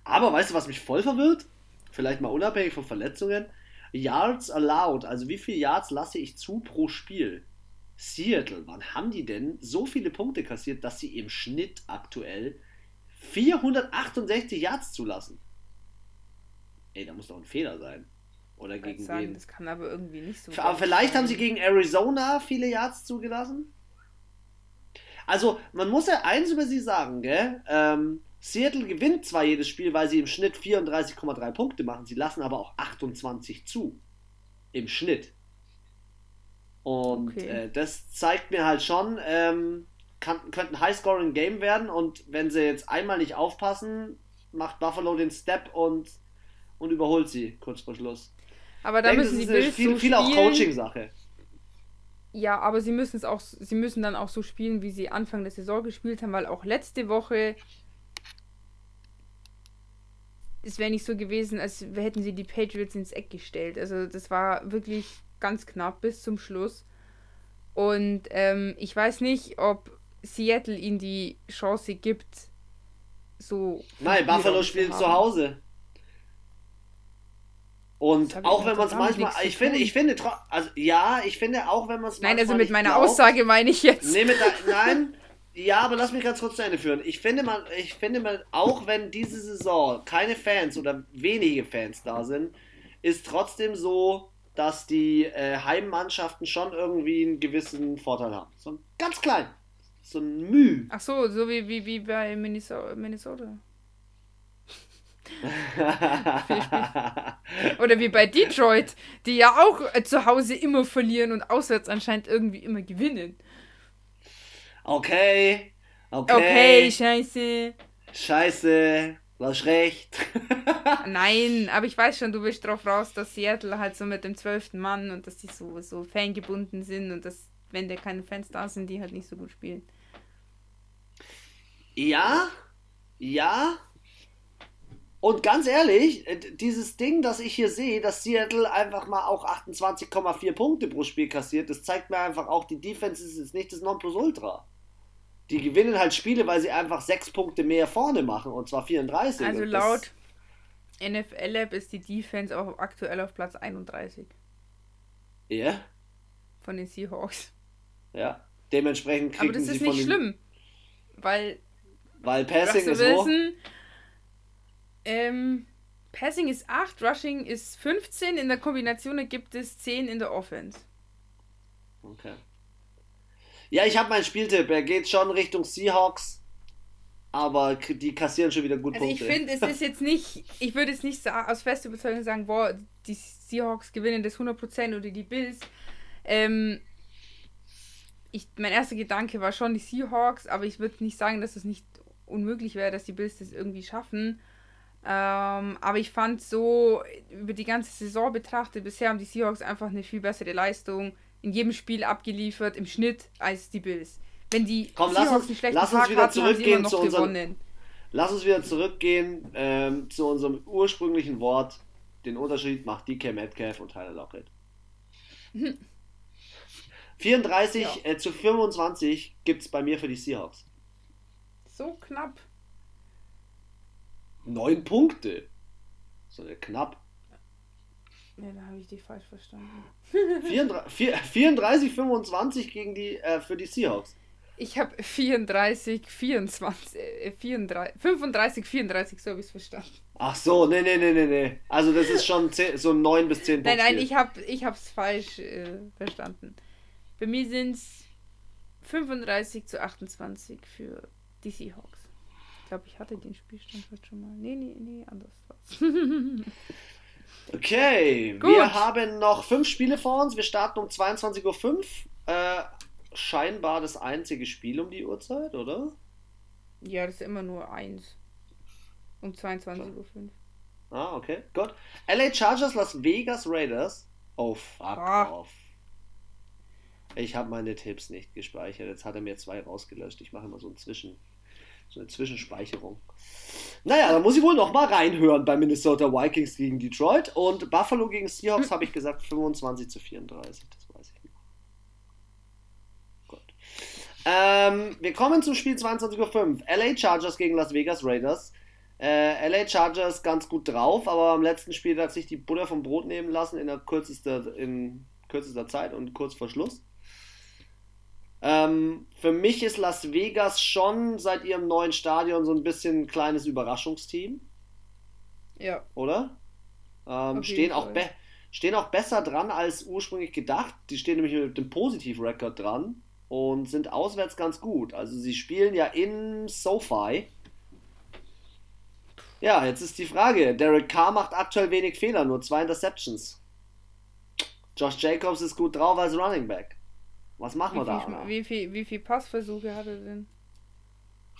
aber weißt du, was mich voll verwirrt? Vielleicht mal unabhängig von Verletzungen. Yards allowed, also wie viele Yards lasse ich zu pro Spiel? Seattle, wann haben die denn so viele Punkte kassiert, dass sie im Schnitt aktuell 468 Yards zulassen. Ey, da muss doch ein Fehler sein. Oder gegen sagen, wen? das kann aber irgendwie nicht so. Aber vielleicht haben sie sein. gegen Arizona viele Yards zugelassen. Also, man muss ja eins über sie sagen, gell? Ähm, Seattle gewinnt zwar jedes Spiel, weil sie im Schnitt 34,3 Punkte machen, sie lassen aber auch 28 zu. Im Schnitt. Und Okay. äh, das zeigt mir halt schon, ähm, kann, könnte ein High-Scoring-Game werden und wenn sie jetzt einmal nicht aufpassen, macht Buffalo den Step und, und überholt sie kurz vor Schluss. Aber da denke, müssen Bills viel, so viel auch. Coaching-Sache. Ja, aber sie müssen es auch, sie müssen dann auch so spielen, wie sie Anfang der Saison gespielt haben, weil auch letzte Woche es wäre nicht so gewesen, als hätten sie die Patriots ins Eck gestellt. Also das war wirklich ganz knapp bis zum Schluss. Und ähm, ich weiß nicht, ob Seattle ihnen die Chance gibt, so. Nein, Buffalo spielt zu Hause. Und auch wenn man es manchmal, ich finde, ich finde, also ja, ich finde auch, wenn man es Nein, also mit meiner glaubt- Aussage meine ich jetzt. Nee, mit (laughs) nein, ja, aber lass mich ganz kurz zu Ende führen. Ich finde man, ich finde man, auch wenn diese Saison keine Fans oder wenige Fans da sind, ist trotzdem so, dass die äh, Heimmannschaften schon irgendwie einen gewissen Vorteil haben. So ein ganz klein. So ein Müh. Ach so, so wie, wie, wie bei Minnesota. Minnesota. (laughs) Oder wie bei Detroit, die ja auch äh, zu Hause immer verlieren und auswärts anscheinend irgendwie immer gewinnen. okay. Okay. Okay, scheiße. Scheiße. Was recht. (laughs) Nein, aber ich weiß schon, du willst drauf raus, dass Seattle halt so mit dem zwölften Mann und dass die so, so fangebunden sind und dass, wenn da keine Fans da sind, die halt nicht so gut spielen. Ja, ja. Und ganz ehrlich, äh, dieses Ding, das ich hier sehe, dass Seattle einfach mal auch 28,4 Punkte pro Spiel kassiert, das zeigt mir einfach auch, die Defense ist jetzt nicht das Nonplusultra. Die gewinnen halt Spiele, weil sie einfach sechs Punkte mehr vorne machen, und zwar 34. Also laut NFL Lab ist die Defense auch aktuell auf Platz 31 Ja, von den Seahawks. ja. Dementsprechend kriegen Aber das sie ist nicht schlimm, weil Weil Passing Russell ist? Wilson, ähm, Passing ist 8, Rushing ist 15, in der Kombination gibt es 10 in der Offense. Okay. Ja, ich habe meinen Spieltipp. Er geht schon Richtung Seahawks, aber die kassieren schon wieder gut Also Punkte. ich finde, es (laughs) ist jetzt nicht, ich würde jetzt nicht aus fester Überzeugung sagen, boah, die Seahawks gewinnen das 100% oder die Bills. Ähm, ich, mein erster Gedanke war schon die Seahawks, aber ich würde nicht sagen, dass es nicht unmöglich wäre, dass die Bills das irgendwie schaffen. Ähm, aber ich fand so, über die ganze Saison betrachtet, bisher haben die Seahawks einfach eine viel bessere Leistung in jedem Spiel abgeliefert, im Schnitt, als die Bills. Wenn die Komm, lass uns- einen schlechten lass uns Tag wieder hatten, haben sie zurückgehen immer noch zu unseren- gewonnen. Lass uns wieder zurückgehen ähm, zu unserem ursprünglichen Wort. Den Unterschied macht DK Metcalf und Tyler Lockett. (laughs) 34 Ja. äh, zu 25 gibt es bei mir für die Seahawks. So knapp. Neun Punkte. So äh, knapp. Ja, da habe ich dich falsch verstanden. 34, vier- 34 25 gegen die, äh, für die Seahawks. Ich habe 34, 24, äh, 34, 35, 34, so habe ich es verstanden. Ach so, nee, nee, nee, nee, nee. Also das ist schon 10, so ein 9 bis 10 Nein, Punkte. nein, ich habe ich es falsch äh, verstanden. Bei mir sind es 35 zu 28 für die Seahawks. Ich glaube, ich hatte den Spielstand heute schon mal. Nee, nee, nee, anders war's. (laughs) Okay, Gut. wir haben noch fünf Spiele vor uns. Wir starten um 22.05 Uhr. Äh, scheinbar das einzige Spiel um die Uhrzeit, oder? ja, das ist immer nur eins. Um 22.05 Uhr. Ah, okay, gut. LA Chargers, Las Vegas Raiders. Oh, fuck Ah. off. Ich habe meine Tipps nicht gespeichert. Jetzt hat er mir zwei rausgelöscht. Ich mache immer so, ein Zwischen, so eine Zwischenspeicherung. Naja, da muss ich wohl noch mal reinhören bei Minnesota Vikings gegen Detroit. Und Buffalo gegen Seahawks habe ich gesagt 25 zu 34. Das weiß ich noch. Gut. Ähm, wir kommen zum Spiel 22.05 Uhr. LA Chargers gegen Las Vegas Raiders. Äh, LA Chargers ganz gut drauf, aber am letzten Spiel hat sich die Butter vom Brot nehmen lassen in, kürzester, in kürzester Zeit und kurz vor Schluss. Ähm, für mich ist Las Vegas schon seit ihrem neuen Stadion so ein bisschen ein kleines Überraschungsteam, Ja. oder? Ähm, stehen, auch stehen auch besser dran als ursprünglich gedacht. Die stehen nämlich mit dem Positiv-Record dran und sind auswärts ganz gut. Also sie spielen ja in SoFi. Ja, jetzt ist die Frage. Derek Carr macht aktuell wenig Fehler, nur zwei Interceptions. Josh Jacobs ist gut drauf als Running Back. Was machen Wie wir da? viel, wie, viel, wie viel Passversuche hat er denn?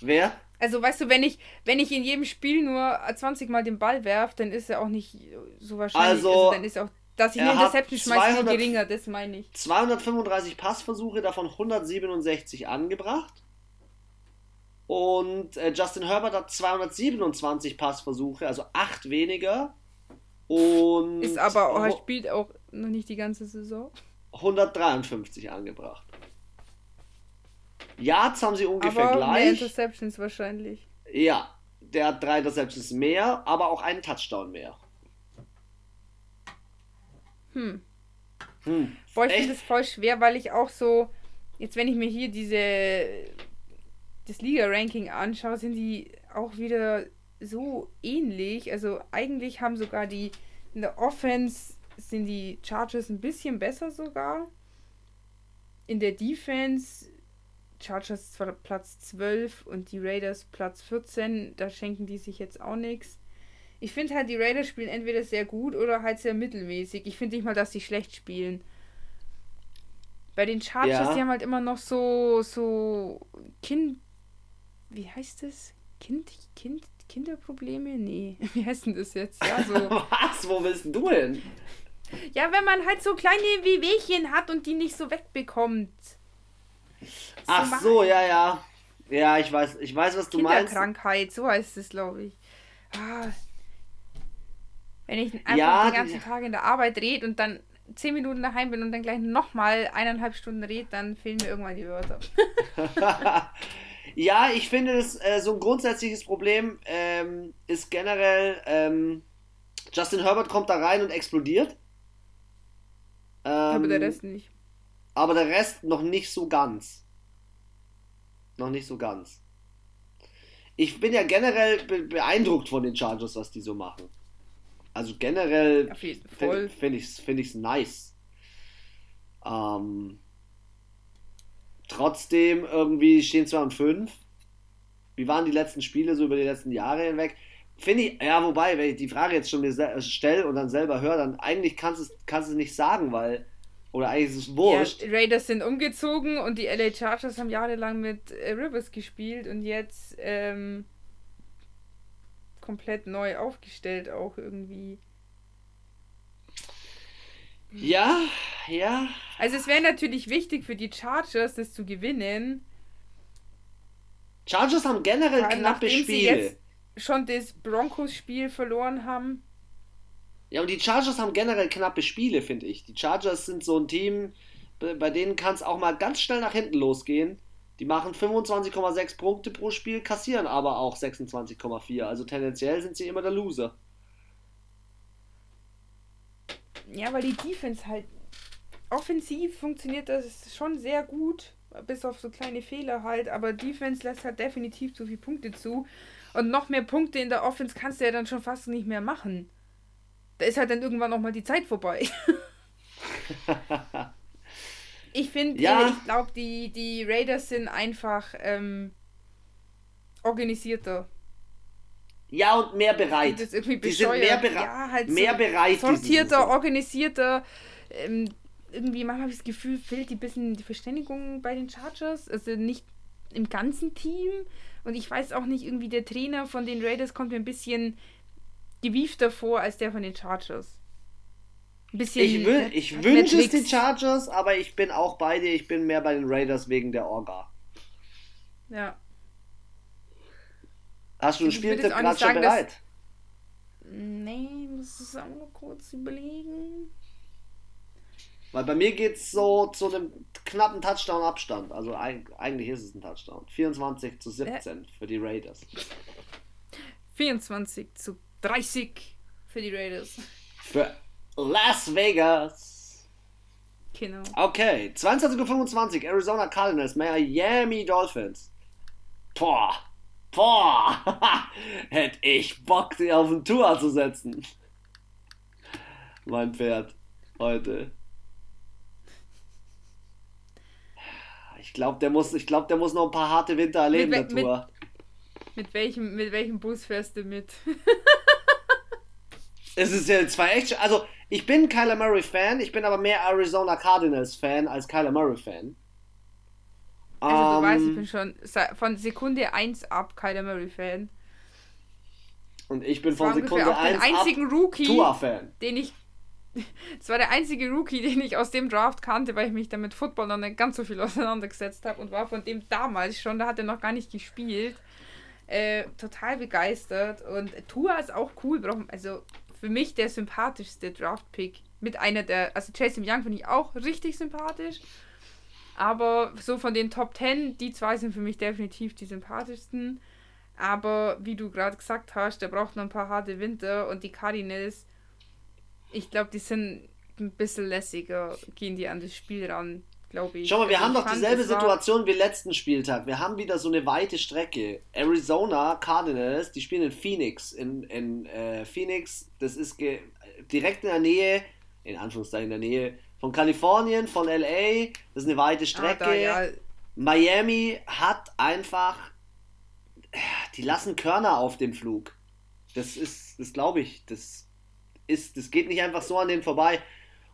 Wer? Also, weißt du, wenn ich, wenn ich in jedem Spiel nur 20 Mal den Ball werfe, dann ist er auch nicht so wahrscheinlich. Also, also dann ist auch, dass ich eine Interception schmeiße, viel geringer, das meine ich. 235 Passversuche, davon 167 angebracht. Und äh, Justin Herbert hat 227 Passversuche, also 8 weniger. Und ist aber er spielt auch noch nicht die ganze Saison. 153 angebracht. Yards haben sie ungefähr aber gleich. Mehr Interceptions wahrscheinlich. Ja, der hat drei Interceptions mehr, aber auch einen Touchdown mehr. Hm. hm. Boah, ich finde es voll schwer, weil ich auch so, jetzt wenn ich mir hier diese das Liga-Ranking anschaue, sind die auch wieder so ähnlich. Also eigentlich haben sogar die in der Offense sind die Chargers ein bisschen besser sogar. In der Defense Chargers zwar Platz 12 und die Raiders Platz 14, da schenken die sich jetzt auch nichts. Ich finde halt, die Raiders spielen entweder sehr gut oder halt sehr mittelmäßig. Ich finde nicht mal, dass sie schlecht spielen. Bei den Chargers, ja. die haben halt immer noch so, so Kind. Wie heißt das? Kind, Kind, Kinderprobleme? Nee. (laughs) Wie heißt denn das jetzt? Ja, so. (laughs) Was? Wo willst du hin? Ja, wenn man halt so kleine Wehwehchen hat und die nicht so wegbekommt. Ach so, ja, ja. Ja, ich weiß, ich weiß, was du meinst. Kinderkrankheit, so heißt es, glaube ich. Ah. Wenn ich einfach ja, den ganzen Tag in der Arbeit rede und dann zehn Minuten daheim bin und dann gleich nochmal eineinhalb Stunden rede, dann fehlen mir irgendwann die Wörter. (laughs) ja, ich finde, das, äh, so ein grundsätzliches Problem ähm, ist generell, ähm, Justin Herbert kommt da rein und explodiert. Ähm, aber der Rest nicht. Aber der Rest noch nicht so ganz. Noch nicht so ganz. Ich bin ja generell be beeindruckt von den Chargers, was die so machen. Also generell finde find ich es find nice. Ähm, trotzdem irgendwie stehen zwar und 5. Wie waren die letzten Spiele so über die letzten Jahre hinweg? Finde ich, ja, wobei, wenn ich die Frage jetzt schon mir stelle und dann selber höre, dann eigentlich kannst du es nicht sagen, weil oder eigentlich ist es wurscht. Ja, Raiders sind umgezogen und die LA Chargers haben jahrelang mit äh, Rivers gespielt und jetzt ähm, komplett neu aufgestellt auch irgendwie. Ja, ja. Also es wäre natürlich wichtig für die Chargers, das zu gewinnen. Chargers haben generell knappe Spiele. Schon das Broncos-Spiel verloren haben. Ja, und die Chargers haben generell knappe Spiele, finde ich. Die Chargers sind so ein Team, bei denen kann es auch mal ganz schnell nach hinten losgehen. Die machen 25,6 Punkte pro Spiel, kassieren aber auch 26,4. Also tendenziell sind sie immer der Loser. Ja, weil die Defense halt offensiv funktioniert das schon sehr gut, bis auf so kleine Fehler halt, aber Defense lässt halt definitiv zu viele Punkte zu. Und noch mehr Punkte in der Offense kannst du ja dann schon fast nicht mehr machen da ist halt dann irgendwann auch mal die Zeit vorbei. (laughs) ich finde, ja. ich glaube, die, die Raiders sind einfach ähm, organisierter. Ja, und mehr bereit. Das irgendwie die sind mehr, bere ja, halt mehr so bereit. Sortierter, organisierter. Ähm, irgendwie manchmal habe ich das Gefühl, fehlt ein bisschen die Verständigung bei den Chargers. Also nicht im ganzen Team. Und ich weiß auch nicht, irgendwie der Trainer von den Raiders kommt mir ein bisschen gewiefter vor als der von den Chargers. Ein bisschen. Ich, will, ich wünsche es den Chargers, aber ich bin auch bei dir. Ich bin mehr bei den Raiders wegen der Orga. Ja. Hast du ein Spieltipp gerade schon bereit? Dass... Nee, muss es auch noch kurz überlegen. Weil bei mir geht es so zu einem knappen Touchdown-Abstand. Also eigentlich ist es ein Touchdown. 24 zu 17 ja. für die Raiders. 24 zu 30 für die Raiders. Für Las Vegas. Genau. Okay, 22.25 Uhr, Arizona Cardinals, Miami Dolphins. Boah, boah, (laughs) hätte ich Bock, sie auf den Tour zu setzen. Mein Pferd, heute. Ich glaube, der, muss, glaub, der muss noch ein paar harte Winter erleben, mit, der Tour. Mit, mit, welchem, mit welchem Bus fährst du mit? (laughs) Es ist ja zwei echt. Also, ich bin Kyler Murray Fan, ich bin aber mehr Arizona Cardinals Fan als Kyler Murray Fan. Also um, du weißt, ich ähm. bin schon von Sekunde 1 ab Kyler Murray-Fan. Und ich bin von Sekunde 1 einzigen ab Rookie, fan den ich (laughs) das war der einzige Rookie, den ich aus dem Draft kannte, weil ich mich damit Football noch nicht ganz so viel (laughs) auseinandergesetzt habe und war von dem damals schon, da hat er noch gar nicht gespielt, äh, total begeistert. Und Tua ist auch cool, also für mich der sympathischste Draft-Pick. Mit einer der, also Jason Young finde ich auch richtig sympathisch. Aber so von den Top 10, die zwei sind für mich definitiv die sympathischsten. Aber wie du gerade gesagt hast, der braucht noch ein paar harte Winter und die Cardinals ich glaube, die sind ein bisschen lässiger, gehen die an das Spiel ran, glaube ich. Schau mal, wir also haben doch dieselbe Situation wie letzten Spieltag. Wir haben wieder so eine weite Strecke. Arizona Cardinals, die spielen in Phoenix. In, in äh, Phoenix, das ist direkt in der Nähe, in Anführungszeichen in der Nähe von Kalifornien, von LA. Das ist eine weite Strecke. Ah, da, ja. Miami hat einfach, die lassen Körner auf dem Flug. Das ist, das glaube ich, das ist, das geht nicht einfach so an denen vorbei.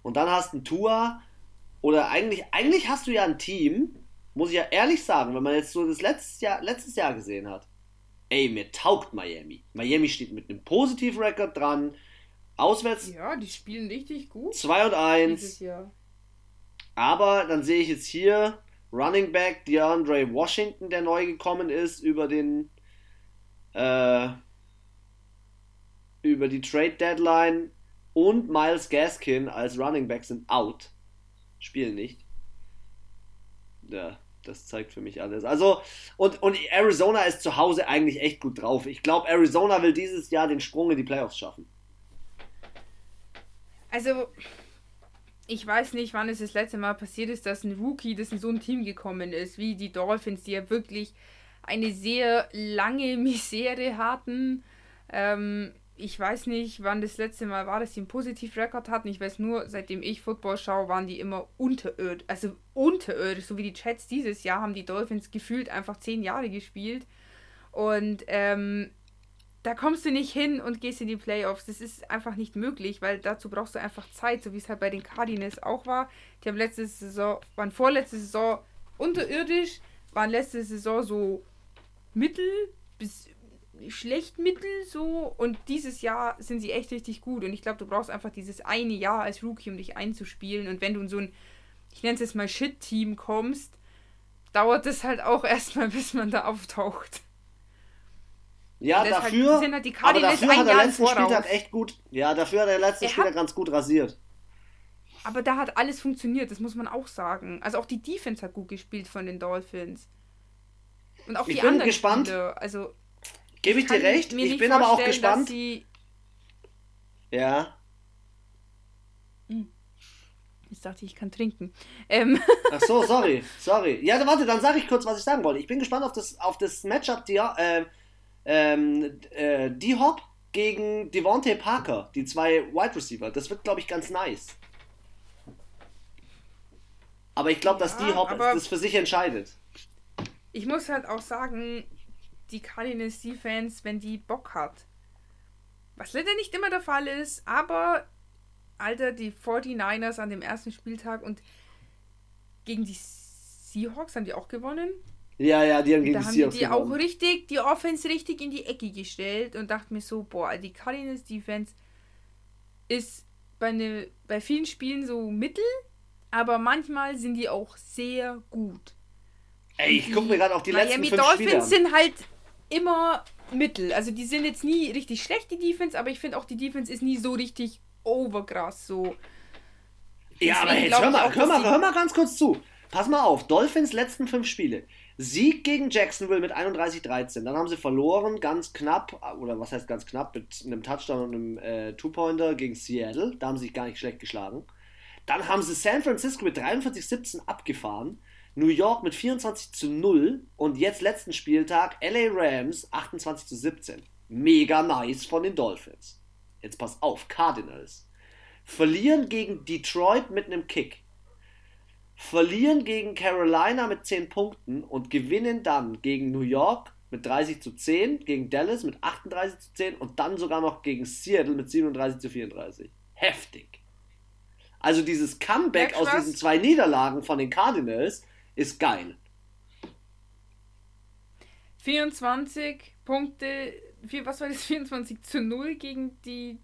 Und dann hast du ein Tour oder eigentlich, eigentlich hast du ja ein Team, muss ich ja ehrlich sagen, wenn man jetzt so das letztes Jahr, letztes Jahr gesehen hat. Ey, mir taugt Miami. Miami steht mit einem positiven Rekord dran. Auswärts. Ja, die spielen richtig gut. 2 und 1. Aber dann sehe ich jetzt hier Running Back DeAndre Washington, der neu gekommen ist über den äh, über die Trade Deadline und Miles Gaskin als Running Back sind out. Spielen nicht. Ja, das zeigt für mich alles. Also, und, und Arizona ist zu Hause eigentlich echt gut drauf. Ich glaube, Arizona will dieses Jahr den Sprung in die Playoffs schaffen. Also, ich weiß nicht, wann es das letzte Mal passiert ist, dass ein Rookie, das in so ein Team gekommen ist, wie die Dolphins, die ja wirklich eine sehr lange Misere hatten. Ähm, ich weiß nicht, wann das letzte Mal war, dass sie einen Positivrekord hatten. Ich weiß nur, seitdem ich Football schaue, waren die immer unterirdisch. Also unterirdisch, so wie die Chats dieses Jahr haben die Dolphins gefühlt einfach zehn Jahre gespielt. Und ähm, da kommst du nicht hin und gehst in die Playoffs. Das ist einfach nicht möglich, weil dazu brauchst du einfach Zeit, so wie es halt bei den Cardinals auch war. Die haben letzte Saison, waren vorletzte Saison unterirdisch, waren letzte Saison so mittel bis schlecht mittel so und dieses Jahr sind sie echt richtig gut und ich glaube, du brauchst einfach dieses eine Jahr als Rookie, um dich einzuspielen und wenn du in so ein, ich nenne es jetzt mal Shit-Team kommst, dauert es halt auch (laughs) erstmal, bis man da auftaucht. Ja, dafür, halt, halt aber dafür hat der letzte Spieltag echt gut, ja, dafür hat der letzte Spieler ganz gut rasiert. Aber da hat alles funktioniert, das muss man auch sagen. Also auch die Defense hat gut gespielt von den Dolphins. Und auch ich die bin anderen gespannt. Spiele, also Gebe ich, dir recht. Ich bin aber auch gespannt. Ja. Hm. Jetzt dachte ich, ich kann trinken. Ähm. Ach so, (laughs) sorry, sorry. Ja, warte, dann sage ich kurz, was ich sagen wollte. Ich bin gespannt auf das, auf das Matchup die, äh, ähm, äh, D-Hop gegen Devontae Parker, die zwei Wide Receiver. Das wird, glaube ich, ganz nice. Aber ich glaube, dass ja, D-Hop das für sich entscheidet. Ich muss halt auch sagen, die Cardinals Defense, wenn die Bock hat. Was leider nicht immer der Fall ist, aber Alter, die 49ers an dem ersten Spieltag und gegen die Seahawks haben die auch gewonnen. Ja, ja, die haben gegen da die haben Seahawks die gewonnen. auch richtig, die Offense richtig in die Ecke gestellt und dachte mir so, boah, die Cardinals Defense ist bei, ne, bei vielen Spielen so mittel, aber manchmal sind die auch sehr gut. Ey, ich gucke mir gerade auch die Miami letzten fünf Dolphins Spiele an. sind halt immer mittel. Also die sind jetzt nie richtig schlecht, die Defense, aber ich finde auch, die Defense ist nie so richtig overgrass. So. Ja, aber jetzt hör mal, auch, hör, mal, hör mal ganz kurz zu. Pass mal auf, Dolphins letzten fünf Spiele. Sieg gegen Jacksonville mit 31-13. Dann haben sie verloren, ganz knapp, oder was heißt ganz knapp, mit einem Touchdown und einem äh, Two-Pointer gegen Seattle. Da haben sie sich gar nicht schlecht geschlagen. Dann haben sie San Francisco mit 43-17 abgefahren. New York mit 24 zu 0 und jetzt letzten Spieltag LA Rams 28 zu 17. Mega nice von den Dolphins. Jetzt pass auf, Cardinals. Verlieren gegen Detroit mit einem Kick. Verlieren gegen Carolina mit 10 Punkten und gewinnen dann gegen New York mit 30 zu 10, gegen Dallas mit 38 zu 10 und dann sogar noch gegen Seattle mit 37 zu 34. Heftig. Also dieses Comeback aus diesen zwei Niederlagen von den Cardinals ist geil. 24 Punkte, was war das? (laughs) 24 zu 0 gegen die.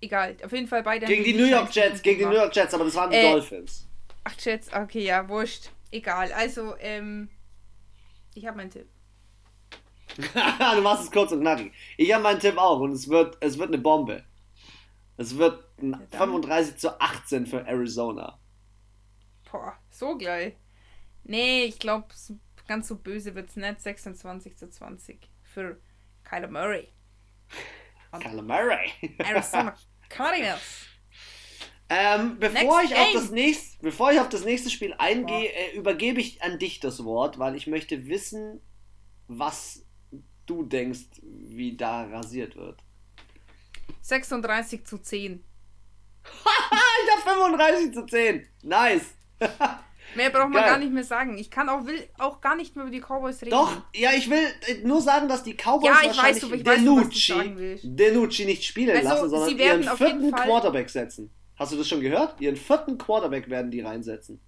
Egal, auf jeden Fall beide. Gegen die New York Jets, gegen die New York Jets, aber das waren die äh, Dolphins. Ach, Jets, okay, ja, wurscht. Egal, also, ähm. Ich habe meinen Tipp. (laughs) du machst es kurz und knackig. Ich habe meinen Tipp auch und es wird, es wird eine Bombe. Es wird ja, 35 zu 18 für Arizona. Boah, so gleich. Nee, ich glaube, ganz so böse wird es nicht. 26 zu 20 für Kyler Murray. Kyler Murray. Arizona (laughs) Cardinals. Ähm, bevor, ich auf das nächste, bevor ich auf das nächste Spiel eingehe, äh, übergebe ich an dich das Wort, weil ich möchte wissen, was du denkst, wie da rasiert wird. 36 zu 10. (laughs) ich habe 35 zu 10. Nice. (laughs) Mehr braucht man Geil. gar nicht mehr sagen. Ich kann auch, will auch gar nicht mehr über die Cowboys reden. Doch, ja, ich will nur sagen, dass die Cowboys ja, ich wahrscheinlich weiß, Denucci, weiß, Denucci nicht spielen also, lassen, sondern ihren vierten Quarterback setzen. Hast du das schon gehört? Ihren vierten Quarterback werden die reinsetzen.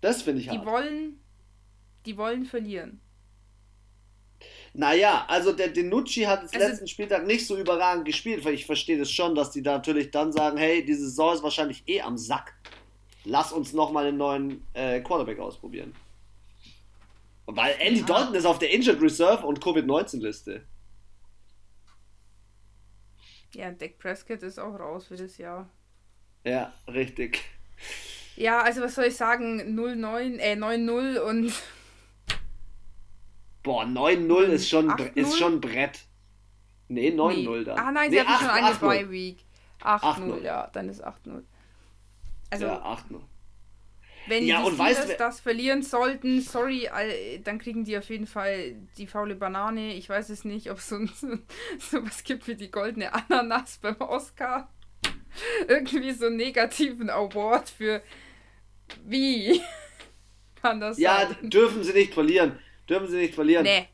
Das finde ich hart. Die wollen, die wollen verlieren. Naja, also der Denucci hat es also, letzten Spieltag nicht so überragend gespielt, weil ich verstehe das schon, dass die da natürlich dann sagen, hey, diese Saison ist wahrscheinlich eh am Sack. Lass uns nochmal einen neuen äh, Quarterback ausprobieren. Weil Andy ja. Dalton ist auf der Injured Reserve und Covid-19-Liste. Ja, Dak Prescott ist auch raus für das Jahr. Ja, richtig. Ja, also was soll ich sagen? 0-9, äh 9-0 und Boah, 9-0 ist schon, ist schon Brett. Nee, 9-0 nee. da. Ah nein, sie nee, haben schon eine Bye Week. 8-0, ja, dann ist 8-0. Also, ja, 8-0. Wenn ja, die Steelers das verlieren sollten, sorry, dann kriegen die auf jeden Fall die faule Banane. Ich weiß es nicht, ob es so, (laughs) so was gibt wie die goldene Ananas beim Oscar. (laughs) Irgendwie so einen negativen Award für wie (laughs) kann das ja, sein? Ja, dürfen sie nicht verlieren. Dürfen sie nicht verlieren. Nee.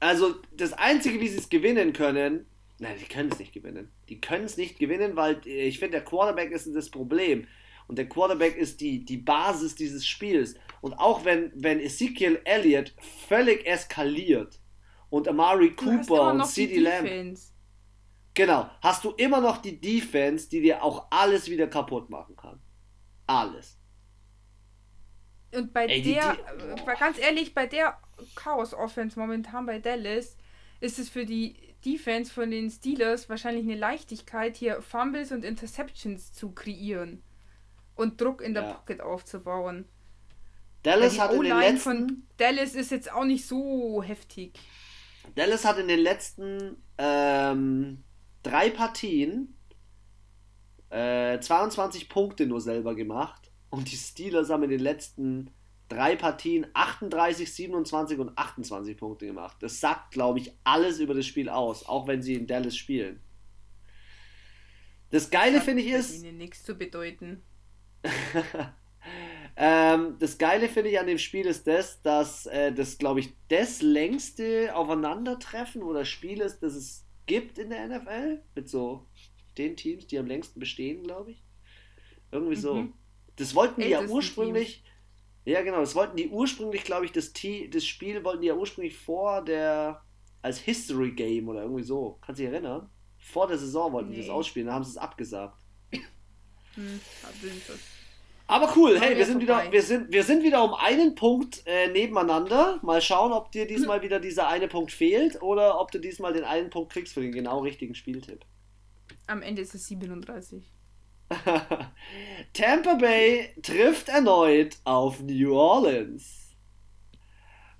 Also, das Einzige, wie sie es gewinnen können, nein, die können es nicht gewinnen. Die können es nicht gewinnen, weil äh, ich finde, der Quarterback ist das Problem. Und der Quarterback ist die, die Basis dieses Spiels. Und auch wenn, wenn Ezekiel Elliott völlig eskaliert und Amari Cooper und CD Lamb. Genau, hast du immer noch die Defense, die dir auch alles wieder kaputt machen kann. Alles. Und bei Ey, der, die, die, ganz ehrlich, bei der Chaos-Offense momentan bei Dallas ist es für die Defense von den Steelers wahrscheinlich eine Leichtigkeit, hier Fumbles und Interceptions zu kreieren und Druck in der ja. Pocket aufzubauen. Dallas hat in den letzten von Dallas ist jetzt auch nicht so heftig. Dallas hat in den letzten ähm, drei Partien äh, 22 Punkte nur selber gemacht und die Steelers haben in den letzten drei Partien 38, 27 und 28 Punkte gemacht. Das sagt, glaube ich, alles über das Spiel aus, auch wenn sie in Dallas spielen. Das Geile finde ich ist. Ihnen nichts zu bedeuten. (laughs) ähm, das Geile finde ich an dem Spiel ist das, dass äh, das, glaube ich, das längste Aufeinandertreffen oder Spiel ist, das es gibt in der NFL. Mit so den Teams, die am längsten bestehen, glaube ich. Irgendwie so. Mhm. Das wollten die ja ursprünglich. Teams ja, genau, das wollten die ursprünglich, glaube ich, das, T das Spiel wollten die ja ursprünglich vor der, als History Game oder irgendwie so. Kannst du dich erinnern? Vor der Saison wollten nee. die das ausspielen, dann haben sie es abgesagt. Hm, aber cool, hey, wir sind, wieder, wir, sind, wir sind wieder um einen Punkt äh, nebeneinander. Mal schauen, ob dir diesmal wieder dieser eine Punkt fehlt oder ob du diesmal den einen Punkt kriegst für den genau richtigen Spieltipp. Am Ende ist es 37. (laughs) Tampa Bay trifft erneut auf New Orleans.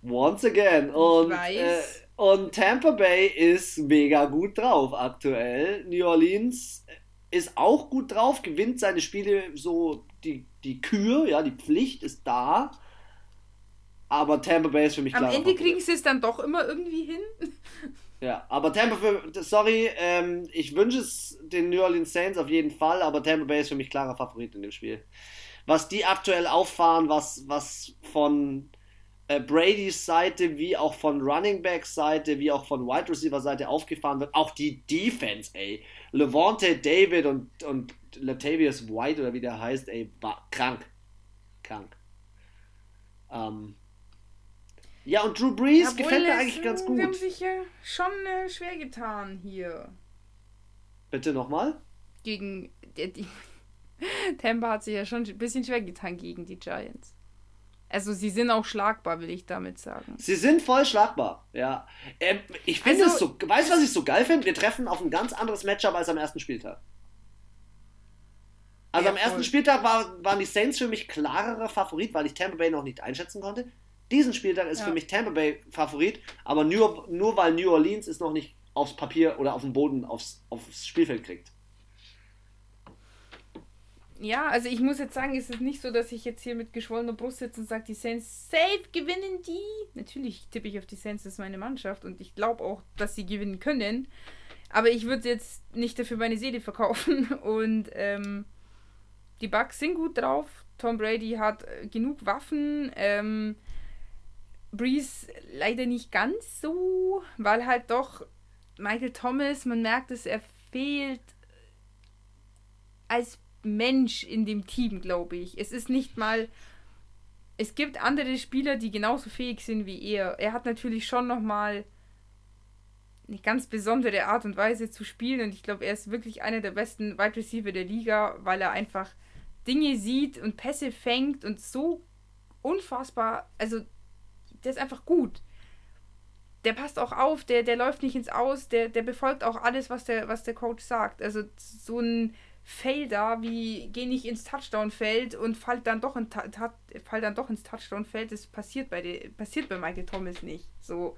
Once again. Und, äh, und Tampa Bay ist mega gut drauf aktuell. New Orleans ist auch gut drauf, gewinnt seine Spiele so, die, die Kür, ja, die Pflicht ist da. Aber Tampa Bay ist für mich klar. Am Ende kriegen sie es dann doch immer irgendwie hin. Ja, aber Tampa, sorry, ähm, ich wünsche es den New Orleans Saints auf jeden Fall, aber Tampa Bay ist für mich klarer Favorit in dem Spiel. Was die aktuell auffahren, was, was von äh, Bradys Seite, wie auch von Running Backs Seite, wie auch von Wide Receiver Seite aufgefahren wird, auch die Defense, ey. Levante David und, und Latavius White oder wie der heißt, ey, war krank. Krank. Ähm, Ja, und Drew Brees Jawohl, gefällt mir eigentlich ganz gut. Die haben sich ja schon äh, schwer getan hier. Bitte nochmal? Gegen. Die, die (laughs) Tampa hat sich ja schon ein bisschen schwer getan gegen die Giants. Also sie sind auch schlagbar, will ich damit sagen. Sie sind voll schlagbar, ja. Ähm, ich finde also, es so, weißt du, was ich so geil finde? Wir treffen auf ein ganz anderes Matchup als am ersten Spieltag. Also ja, am ersten voll. Spieltag war, waren die Saints für mich klarerer Favorit, weil ich Tampa Bay noch nicht einschätzen konnte. Diesen Spieltag ist ja. für mich Tampa Bay Favorit, aber nur, nur weil New Orleans es noch nicht aufs Papier oder auf dem Boden aufs, aufs Spielfeld kriegt. Ja, also ich muss jetzt sagen, es ist nicht so, dass ich jetzt hier mit geschwollener Brust sitze und sage, die Saints safe gewinnen die. Natürlich tippe ich auf die Saints, das ist meine Mannschaft und ich glaube auch, dass sie gewinnen können. Aber ich würde jetzt nicht dafür meine Seele verkaufen (laughs) und ähm, die Bucks sind gut drauf. Tom Brady hat äh, genug Waffen. Ähm, Breeze leider nicht ganz so, weil halt doch Michael Thomas, man merkt es, er fehlt als Mensch in dem Team, glaube ich. Es ist nicht mal. Es gibt andere Spieler, die genauso fähig sind wie er. Er hat natürlich schon nochmal eine ganz besondere Art und Weise zu spielen und ich glaube, er ist wirklich einer der besten Wide Receiver der Liga, weil er einfach Dinge sieht und Pässe fängt und so unfassbar, also der ist einfach gut. Der passt auch auf, der, der läuft nicht ins Aus, der, der befolgt auch alles, was der, was der Coach sagt. Also so ein Fail da, wie geh nicht ins Touchdown-Feld und fall dann doch, in, fall dann doch ins Touchdown-Feld. Das passiert bei, passiert bei Michael Thomas nicht. So.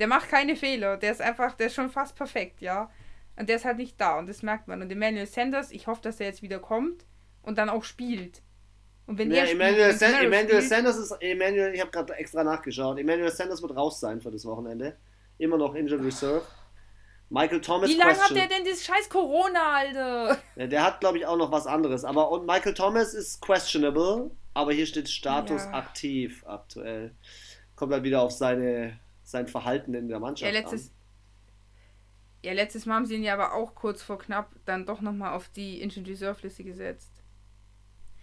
Der macht keine Fehler. Der ist einfach, der ist schon fast perfekt, ja. Und der ist halt nicht da und das merkt man. Und Emmanuel Sanders, ich hoffe, dass er jetzt wieder kommt und dann auch spielt. Und wenn ja, er Emmanuel, spielt, San Emmanuel Sanders ist, Emmanuel, ich habe gerade extra nachgeschaut, Emmanuel Sanders wird raus sein für das Wochenende. Immer noch Injured Reserve. Michael Thomas. Wie lange hat der denn das scheiß Corona, Alter? Ja, der hat, glaube ich, auch noch was anderes. Aber und Michael Thomas ist questionable, aber hier steht Status ja. aktiv aktuell. Kommt halt wieder auf seine, sein Verhalten in der Mannschaft ja, letztes, an. Ja, letztes Mal haben sie ihn ja aber auch kurz vor knapp dann doch nochmal auf die Injured Reserve Liste gesetzt.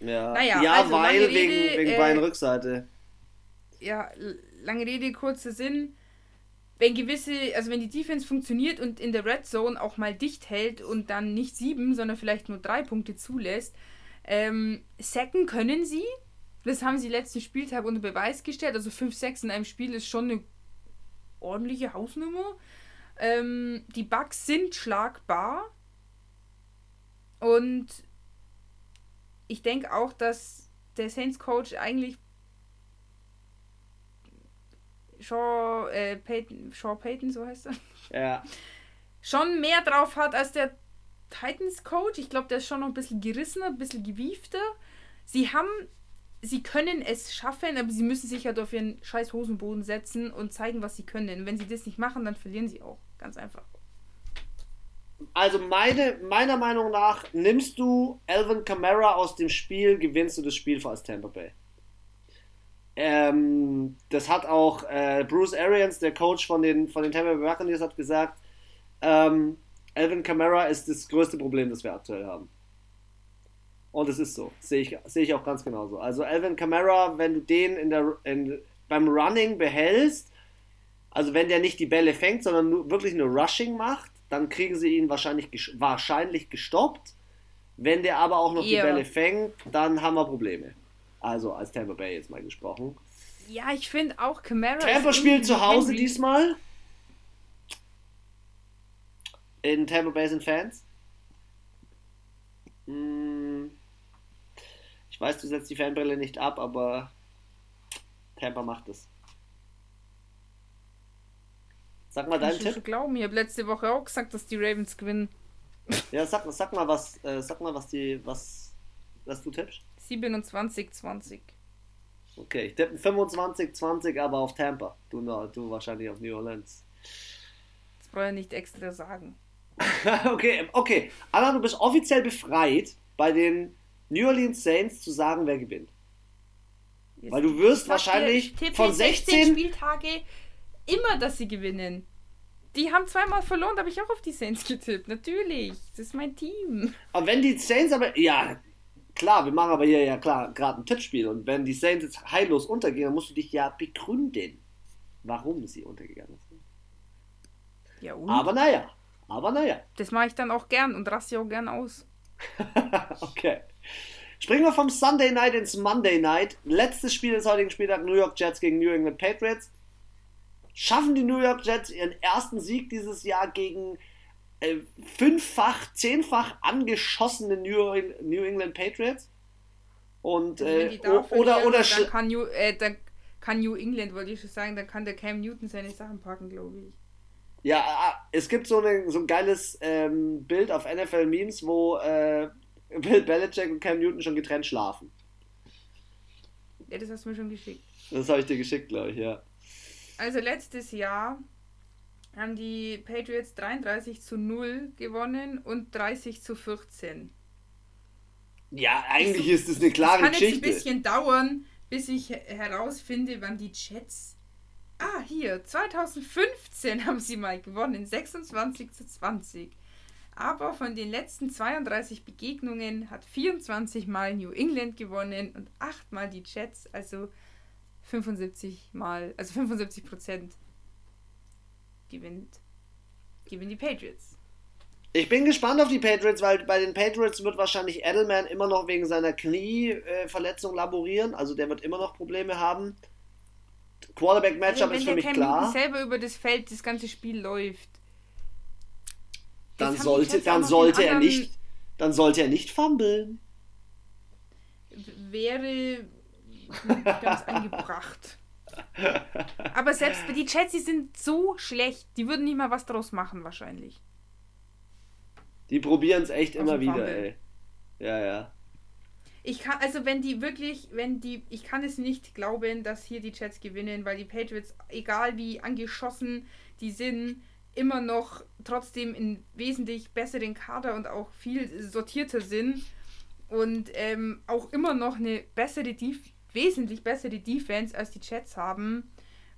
Ja, naja, ja also, weil Rede, wegen, wegen äh, Beinrückseite. Ja, lange Rede, kurzer Sinn wenn gewisse, also wenn die Defense funktioniert und in der Red Zone auch mal dicht hält und dann nicht sieben, sondern vielleicht nur drei Punkte zulässt, ähm, sacken können sie. Das haben sie letzten Spieltag unter Beweis gestellt. Also 5 6 in einem Spiel ist schon eine ordentliche Hausnummer. Ähm, die Bugs sind schlagbar. Und ich denke auch, dass der Saints Coach eigentlich Shaw, äh, Payton, Shaw Payton, so heißt er. Ja. Schon mehr drauf hat als der Titans Coach. Ich glaube, der ist schon noch ein bisschen gerissener, ein bisschen gewiefter. Sie haben, sie können es schaffen, aber sie müssen sich halt auf ihren scheiß Hosenboden setzen und zeigen, was sie können. Und wenn sie das nicht machen, dann verlieren sie auch. Ganz einfach. Also meine, meiner Meinung nach, nimmst du Alvin Kamara aus dem Spiel, gewinnst du das Spiel als Tampa Bay. Ähm, das hat auch äh, Bruce Arians, der Coach von den, von den Tampa Bay Buccaneers, hat gesagt, ähm, Alvin Kamara ist das größte Problem, das wir aktuell haben. Und es ist so. Sehe ich, seh ich auch ganz genauso. Also Alvin Kamara, wenn du den in der, in, beim Running behältst, also wenn der nicht die Bälle fängt, sondern nur, wirklich nur Rushing macht, dann kriegen sie ihn wahrscheinlich, wahrscheinlich gestoppt. Wenn der aber auch noch yeah. die Bälle fängt, dann haben wir Probleme. Also als Tampa Bay jetzt mal gesprochen. Ja, ich finde auch Camara. Tampa spielt zu Hause Henry. diesmal. In Tampa Bay sind Fans. Hm. Ich weiß, du setzt die Fanbrille nicht ab, aber Tampa macht es. Sag mal deinen Tipp. Ich glauben, ich habe letzte Woche auch gesagt, dass die Ravens gewinnen. Ja, sag, sag mal was, äh, sag mal was die, was, was du tippst. 27, 20. Okay, ich tippe 25, 20, aber auf Tampa. Du, du wahrscheinlich auf New Orleans. Das brauche ich nicht extra sagen. (laughs) okay, okay. Anna, du bist offiziell befreit, bei den New Orleans Saints zu sagen, wer gewinnt. Jetzt Weil du wirst wahrscheinlich von 16 16 Spieltage immer, dass sie gewinnen. Die haben zweimal verloren, da habe ich auch auf die Saints getippt. Natürlich, das ist mein Team. Aber wenn die Saints aber, ja, Klar, wir machen aber hier ja klar gerade ein Tippspiel und wenn die Saints jetzt heillos untergehen, dann musst du dich ja begründen. warum sie untergegangen sind. Ja, und? Aber naja, aber naja. Das mache ich dann auch gern und raste auch gern aus. (laughs) okay. Springen wir vom Sunday Night ins Monday Night. Letztes Spiel des heutigen Spieltags: New York Jets gegen New England Patriots. Schaffen die New York Jets ihren ersten Sieg dieses Jahr gegen äh, fünffach, zehnfach angeschossene New, New England Patriots? Und, äh, oder, oder, dann kann, New, äh, dann kann New England, wollte ich schon sagen, dann kann der Cam Newton seine Sachen packen, glaube ich. Ja, es gibt so, eine, so ein geiles ähm, Bild auf NFL Memes, wo äh, (laughs) Bill Belichick und Cam Newton schon getrennt schlafen. Ja, das hast du mir schon geschickt. Das habe ich dir geschickt, glaube ich, ja. Also letztes Jahr haben die Patriots 33 zu 0 gewonnen und 30 zu 14. Ja, eigentlich ist es eine klare Geschichte. Es kann jetzt ein bisschen dauern, bis ich herausfinde, wann die Jets. Ah, hier, 2015 haben sie mal gewonnen, 26 zu 20. Aber von den letzten 32 Begegnungen hat 24 Mal New England gewonnen und 8 Mal die Jets, also 75 Mal, also 75 Prozent gewinnt, gewinnen die Patriots. Ich bin gespannt auf die Patriots, weil bei den Patriots wird wahrscheinlich Edelman immer noch wegen seiner Knieverletzung laborieren. Also der wird immer noch Probleme haben. Quarterback-Matchup ist für mich klar. Wenn selber über das Feld das ganze Spiel läuft. Dann sollte, dann sollte er nicht, dann sollte er nicht fummeln. Wäre (laughs) ganz angebracht. Aber selbst die Jets, die sind so schlecht, die würden nicht mal was draus machen wahrscheinlich. Die probieren es echt immer wieder, Fumble. ey. Ja, ja. Ich kann, also wenn die wirklich, wenn die, ich kann es nicht glauben, dass hier die Jets gewinnen, weil die Patriots, egal wie angeschossen die sind, immer noch trotzdem in wesentlich besseren Kader und auch viel sortierter sind und ähm, auch immer noch eine bessere, Def wesentlich bessere Defense als die Jets haben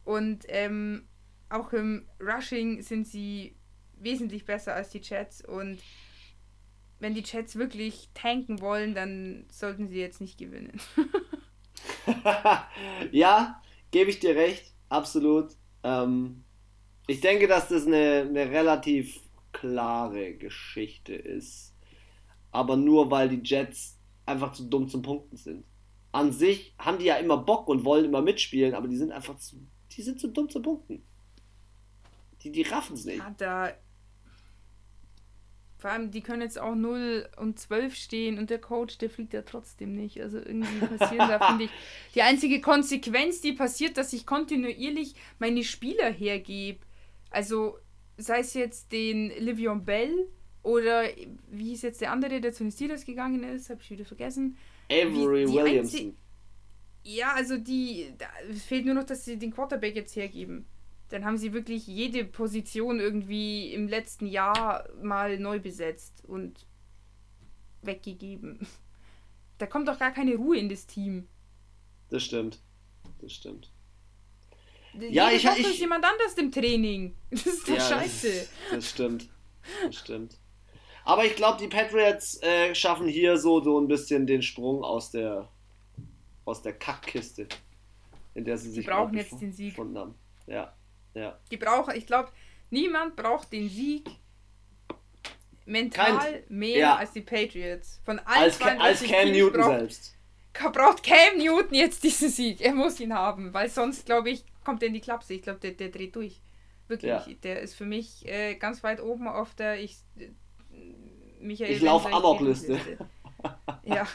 und ähm, auch im Rushing sind sie wesentlich besser als die Jets und wenn die Jets wirklich tanken wollen, dann sollten sie jetzt nicht gewinnen. (laughs) ja, gebe ich dir recht, absolut. Ähm, ich denke, dass das eine, eine relativ klare Geschichte ist. Aber nur weil die Jets einfach zu dumm zum Punkten sind. An sich haben die ja immer Bock und wollen immer mitspielen, aber die sind einfach zu, die sind zu dumm zum Punkten. Die, die raffen es nicht. Ja, da vor allem, die können jetzt auch 0 und 12 stehen und der Coach, der fliegt ja trotzdem nicht. Also irgendwie passiert da, finde ich, (laughs) die einzige Konsequenz, die passiert, dass ich kontinuierlich meine Spieler hergebe. Also sei es jetzt den Livion Bell oder wie hieß jetzt der andere, der zu den Steelers gegangen ist, habe ich wieder vergessen. Avery Williamson. Ja, also die, da fehlt nur noch, dass sie den Quarterback jetzt hergeben dann haben sie wirklich jede Position irgendwie im letzten Jahr mal neu besetzt und weggegeben. (laughs) Da kommt doch gar keine Ruhe in das Team. Das stimmt. Das stimmt. Ja, Jede ich, Woche ich, ist jemand anders im Training. (laughs) Das ist doch ja, scheiße. Das, das, stimmt. Das stimmt. Aber ich glaube, die Patriots äh, schaffen hier so, so ein bisschen den Sprung aus der aus der Kackkiste, in der sie sich die brauchen jetzt den Sieg. gefunden haben. Ja. Ja. Die brauchen, ich glaube, niemand braucht den Sieg mental Kein, mehr ja. als die Patriots. Von allen als, als Cam Teams Newton braucht, selbst. Braucht Cam Newton jetzt diesen Sieg. Er muss ihn haben, weil sonst, glaube ich, kommt er in die Klapse. Ich glaube, der, der dreht durch. Wirklich. Ja. Der ist für mich äh, ganz weit oben auf der ich, Michael Ich laufe Amok-Liste. (laughs) ja.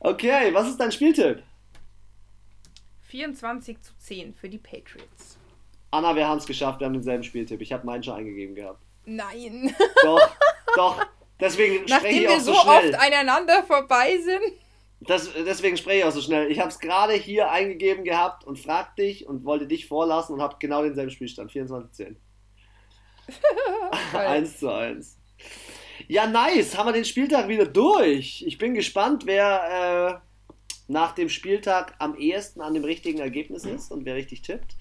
Okay, was ist dein Spieltipp? 24 zu 10 für die Patriots. Anna, wir haben es geschafft, wir haben denselben Spieltipp. Ich habe meinen schon eingegeben gehabt. Nein. Doch, (laughs) doch. Deswegen spreche ich auch so, schnell. Nachdem wir so oft aneinander vorbei sind. Das, deswegen spreche ich auch so schnell. Ich habe es gerade hier eingegeben gehabt und frag dich und wollte dich vorlassen und habe genau denselben Spielstand. 24-10. (laughs) 1 zu 1. Ja, nice. Haben wir den Spieltag wieder durch. Ich bin gespannt, wer äh, nach dem Spieltag am ehesten an dem richtigen Ergebnis ist und wer richtig tippt.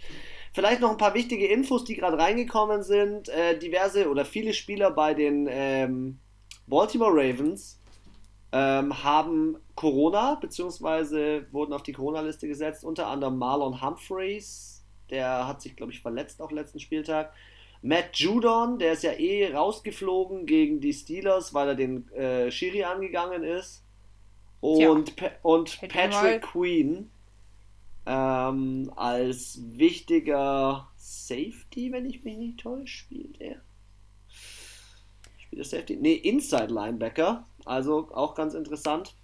Vielleicht noch ein paar wichtige Infos, die gerade reingekommen sind. Äh, diverse oder viele Spieler bei den ähm, Baltimore Ravens ähm, haben Corona, beziehungsweise wurden auf die Corona-Liste gesetzt. Unter anderem Marlon Humphreys, Der hat sich, glaube ich, verletzt auch letzten Spieltag. Matt Judon, der ist ja eh rausgeflogen gegen die Steelers, weil er den äh, Schiri angegangen ist. Und, pa und Patrick Queen ähm, als wichtiger Safety, wenn ich mich nicht täusche, spielt er. Spielt er Safety? Ne, Inside Linebacker. Also auch ganz interessant,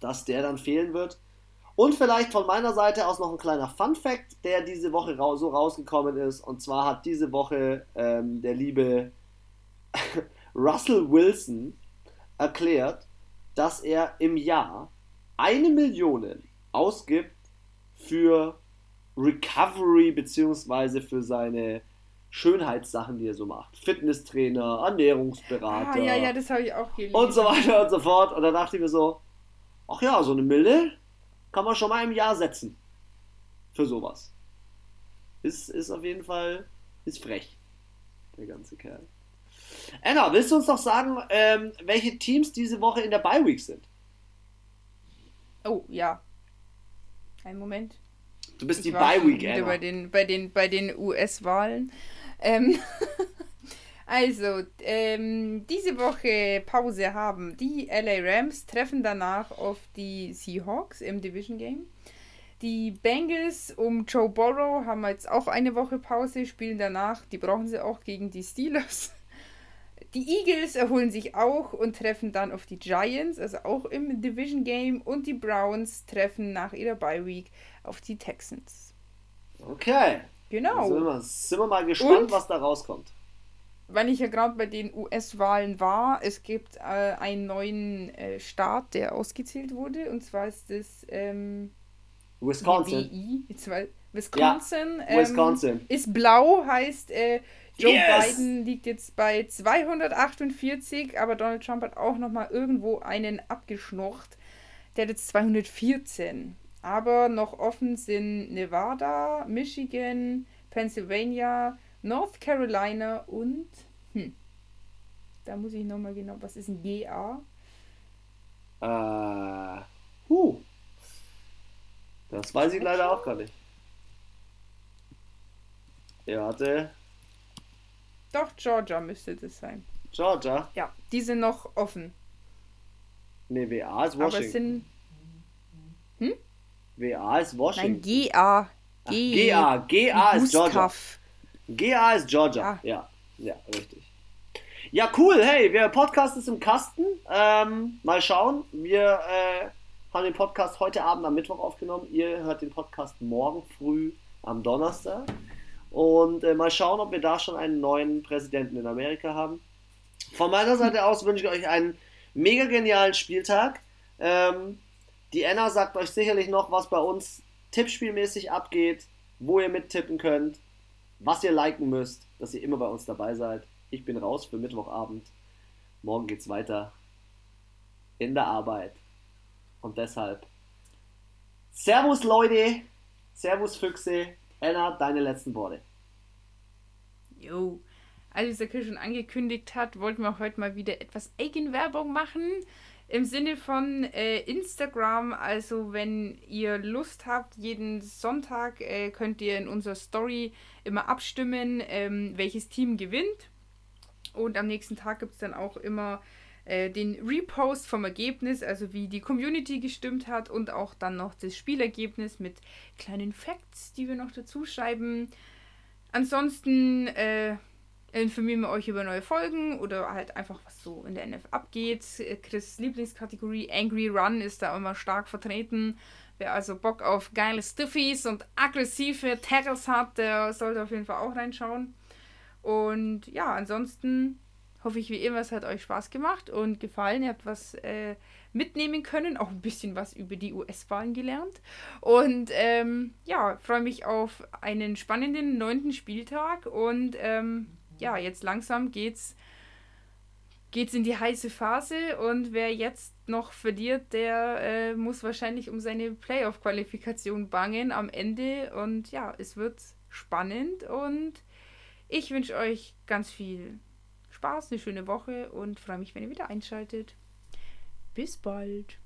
dass der dann fehlen wird. Und vielleicht von meiner Seite aus noch ein kleiner Fun Fact, der diese Woche ra so rausgekommen ist. Und zwar hat diese Woche ähm, der liebe (laughs) Russell Wilson erklärt, dass er im Jahr eine Million ausgibt für Recovery beziehungsweise für seine Schönheitssachen, die er so macht. Fitnesstrainer, Ernährungsberater. Ah, ja, ja, das habe ich auch gelesen. Und so weiter und so fort. Und da dachte ich mir so, ach ja, so eine Mille kann man schon mal im Jahr setzen. Für sowas. Ist, ist auf jeden Fall, ist frech. Der ganze Kerl. Anna, willst du uns noch sagen, ähm, welche Teams diese Woche in der Bye Week sind? Oh, ja. Ein Moment. Du bist ich die Bye Week, Anna. Bei den, bei den, bei den US-Wahlen. Ähm, (laughs) also, ähm, diese Woche Pause haben die LA Rams, treffen danach auf die Seahawks im Division Game. Die Bengals um Joe Burrow haben jetzt auch eine Woche Pause, spielen danach, die brauchen sie auch gegen die Steelers. (laughs) Die Eagles erholen sich auch und treffen dann auf die Giants, also auch im Division Game. Und die Browns treffen nach ihrer Bye Week auf die Texans. Okay. Genau. Sind wir, sind wir mal gespannt, und, was da rauskommt. Weil ich ja gerade bei den US-Wahlen war, es gibt äh, einen neuen äh, Staat, der ausgezählt wurde. Und zwar ist das ähm, Wisconsin. WI, Wisconsin, ja, Wisconsin. Ähm, ist blau, heißt äh, Joe yes! Biden liegt jetzt bei 248, aber Donald Trump hat auch noch mal irgendwo einen abgeschnocht. Der hat jetzt 214. Aber noch offen sind Nevada, Michigan, Pennsylvania, North Carolina und hm, da muss ich noch mal genau, was ist ein GA? Äh, huh. Das weiß ich leider auch gar nicht. Ja, warte. Doch, Georgia müsste das sein. Georgia? Ja, die sind noch offen. Ne, WA ist Washington. Aber es sind. Hm? WA ist Washington. Nein, GA. G GA, GA ist Georgia. GA ist Georgia. Ja. ja, ja, richtig. Ja, cool. Hey, wir Podcast ist im Kasten. Ähm, mal schauen. Wir äh, haben den Podcast heute Abend am Mittwoch aufgenommen. Ihr hört den Podcast morgen früh am Donnerstag. Und äh, mal schauen, ob wir da schon einen neuen Präsidenten in Amerika haben. Von meiner Seite aus wünsche ich euch einen mega genialen Spieltag. Ähm, die Anna sagt euch sicherlich noch, was bei uns tippspielmäßig abgeht, wo ihr mittippen könnt, was ihr liken müsst, dass ihr immer bei uns dabei seid. Ich bin raus für Mittwochabend. Morgen geht's weiter in der Arbeit. Und deshalb Servus Leute, Servus Füchse, Ella, deine letzten Worte. Jo. Also, wie Sakir schon angekündigt hat, wollten wir heute mal wieder etwas Eigenwerbung machen. Im Sinne von äh, Instagram. Also, wenn ihr Lust habt, jeden Sonntag äh, könnt ihr in unserer Story immer abstimmen, ähm, welches Team gewinnt. Und am nächsten Tag gibt es dann auch immer äh, den Repost vom Ergebnis, also wie die Community gestimmt hat und auch dann noch das Spielergebnis mit kleinen Facts, die wir noch dazu schreiben. Ansonsten äh, informieren wir euch über neue Folgen oder halt einfach, was so in der NF abgeht. Chris Lieblingskategorie Angry Run ist da immer stark vertreten. Wer also Bock auf geile Stiffies und aggressive Tackles hat, der sollte auf jeden Fall auch reinschauen. Und ja, ansonsten hoffe ich wie immer, es hat euch Spaß gemacht und gefallen. Ihr habt was äh, mitnehmen können, auch ein bisschen was über die US-Wahlen gelernt. Und ähm, ja, freue mich auf einen spannenden neunten Spieltag. Und ähm, ja, jetzt langsam geht's geht's in die heiße Phase und wer jetzt noch verliert, der äh, muss wahrscheinlich um seine Playoff-Qualifikation bangen am Ende. Und ja, es wird spannend und ich wünsche euch ganz viel Spaß, eine schöne Woche und freue mich, wenn ihr wieder einschaltet. Bis bald.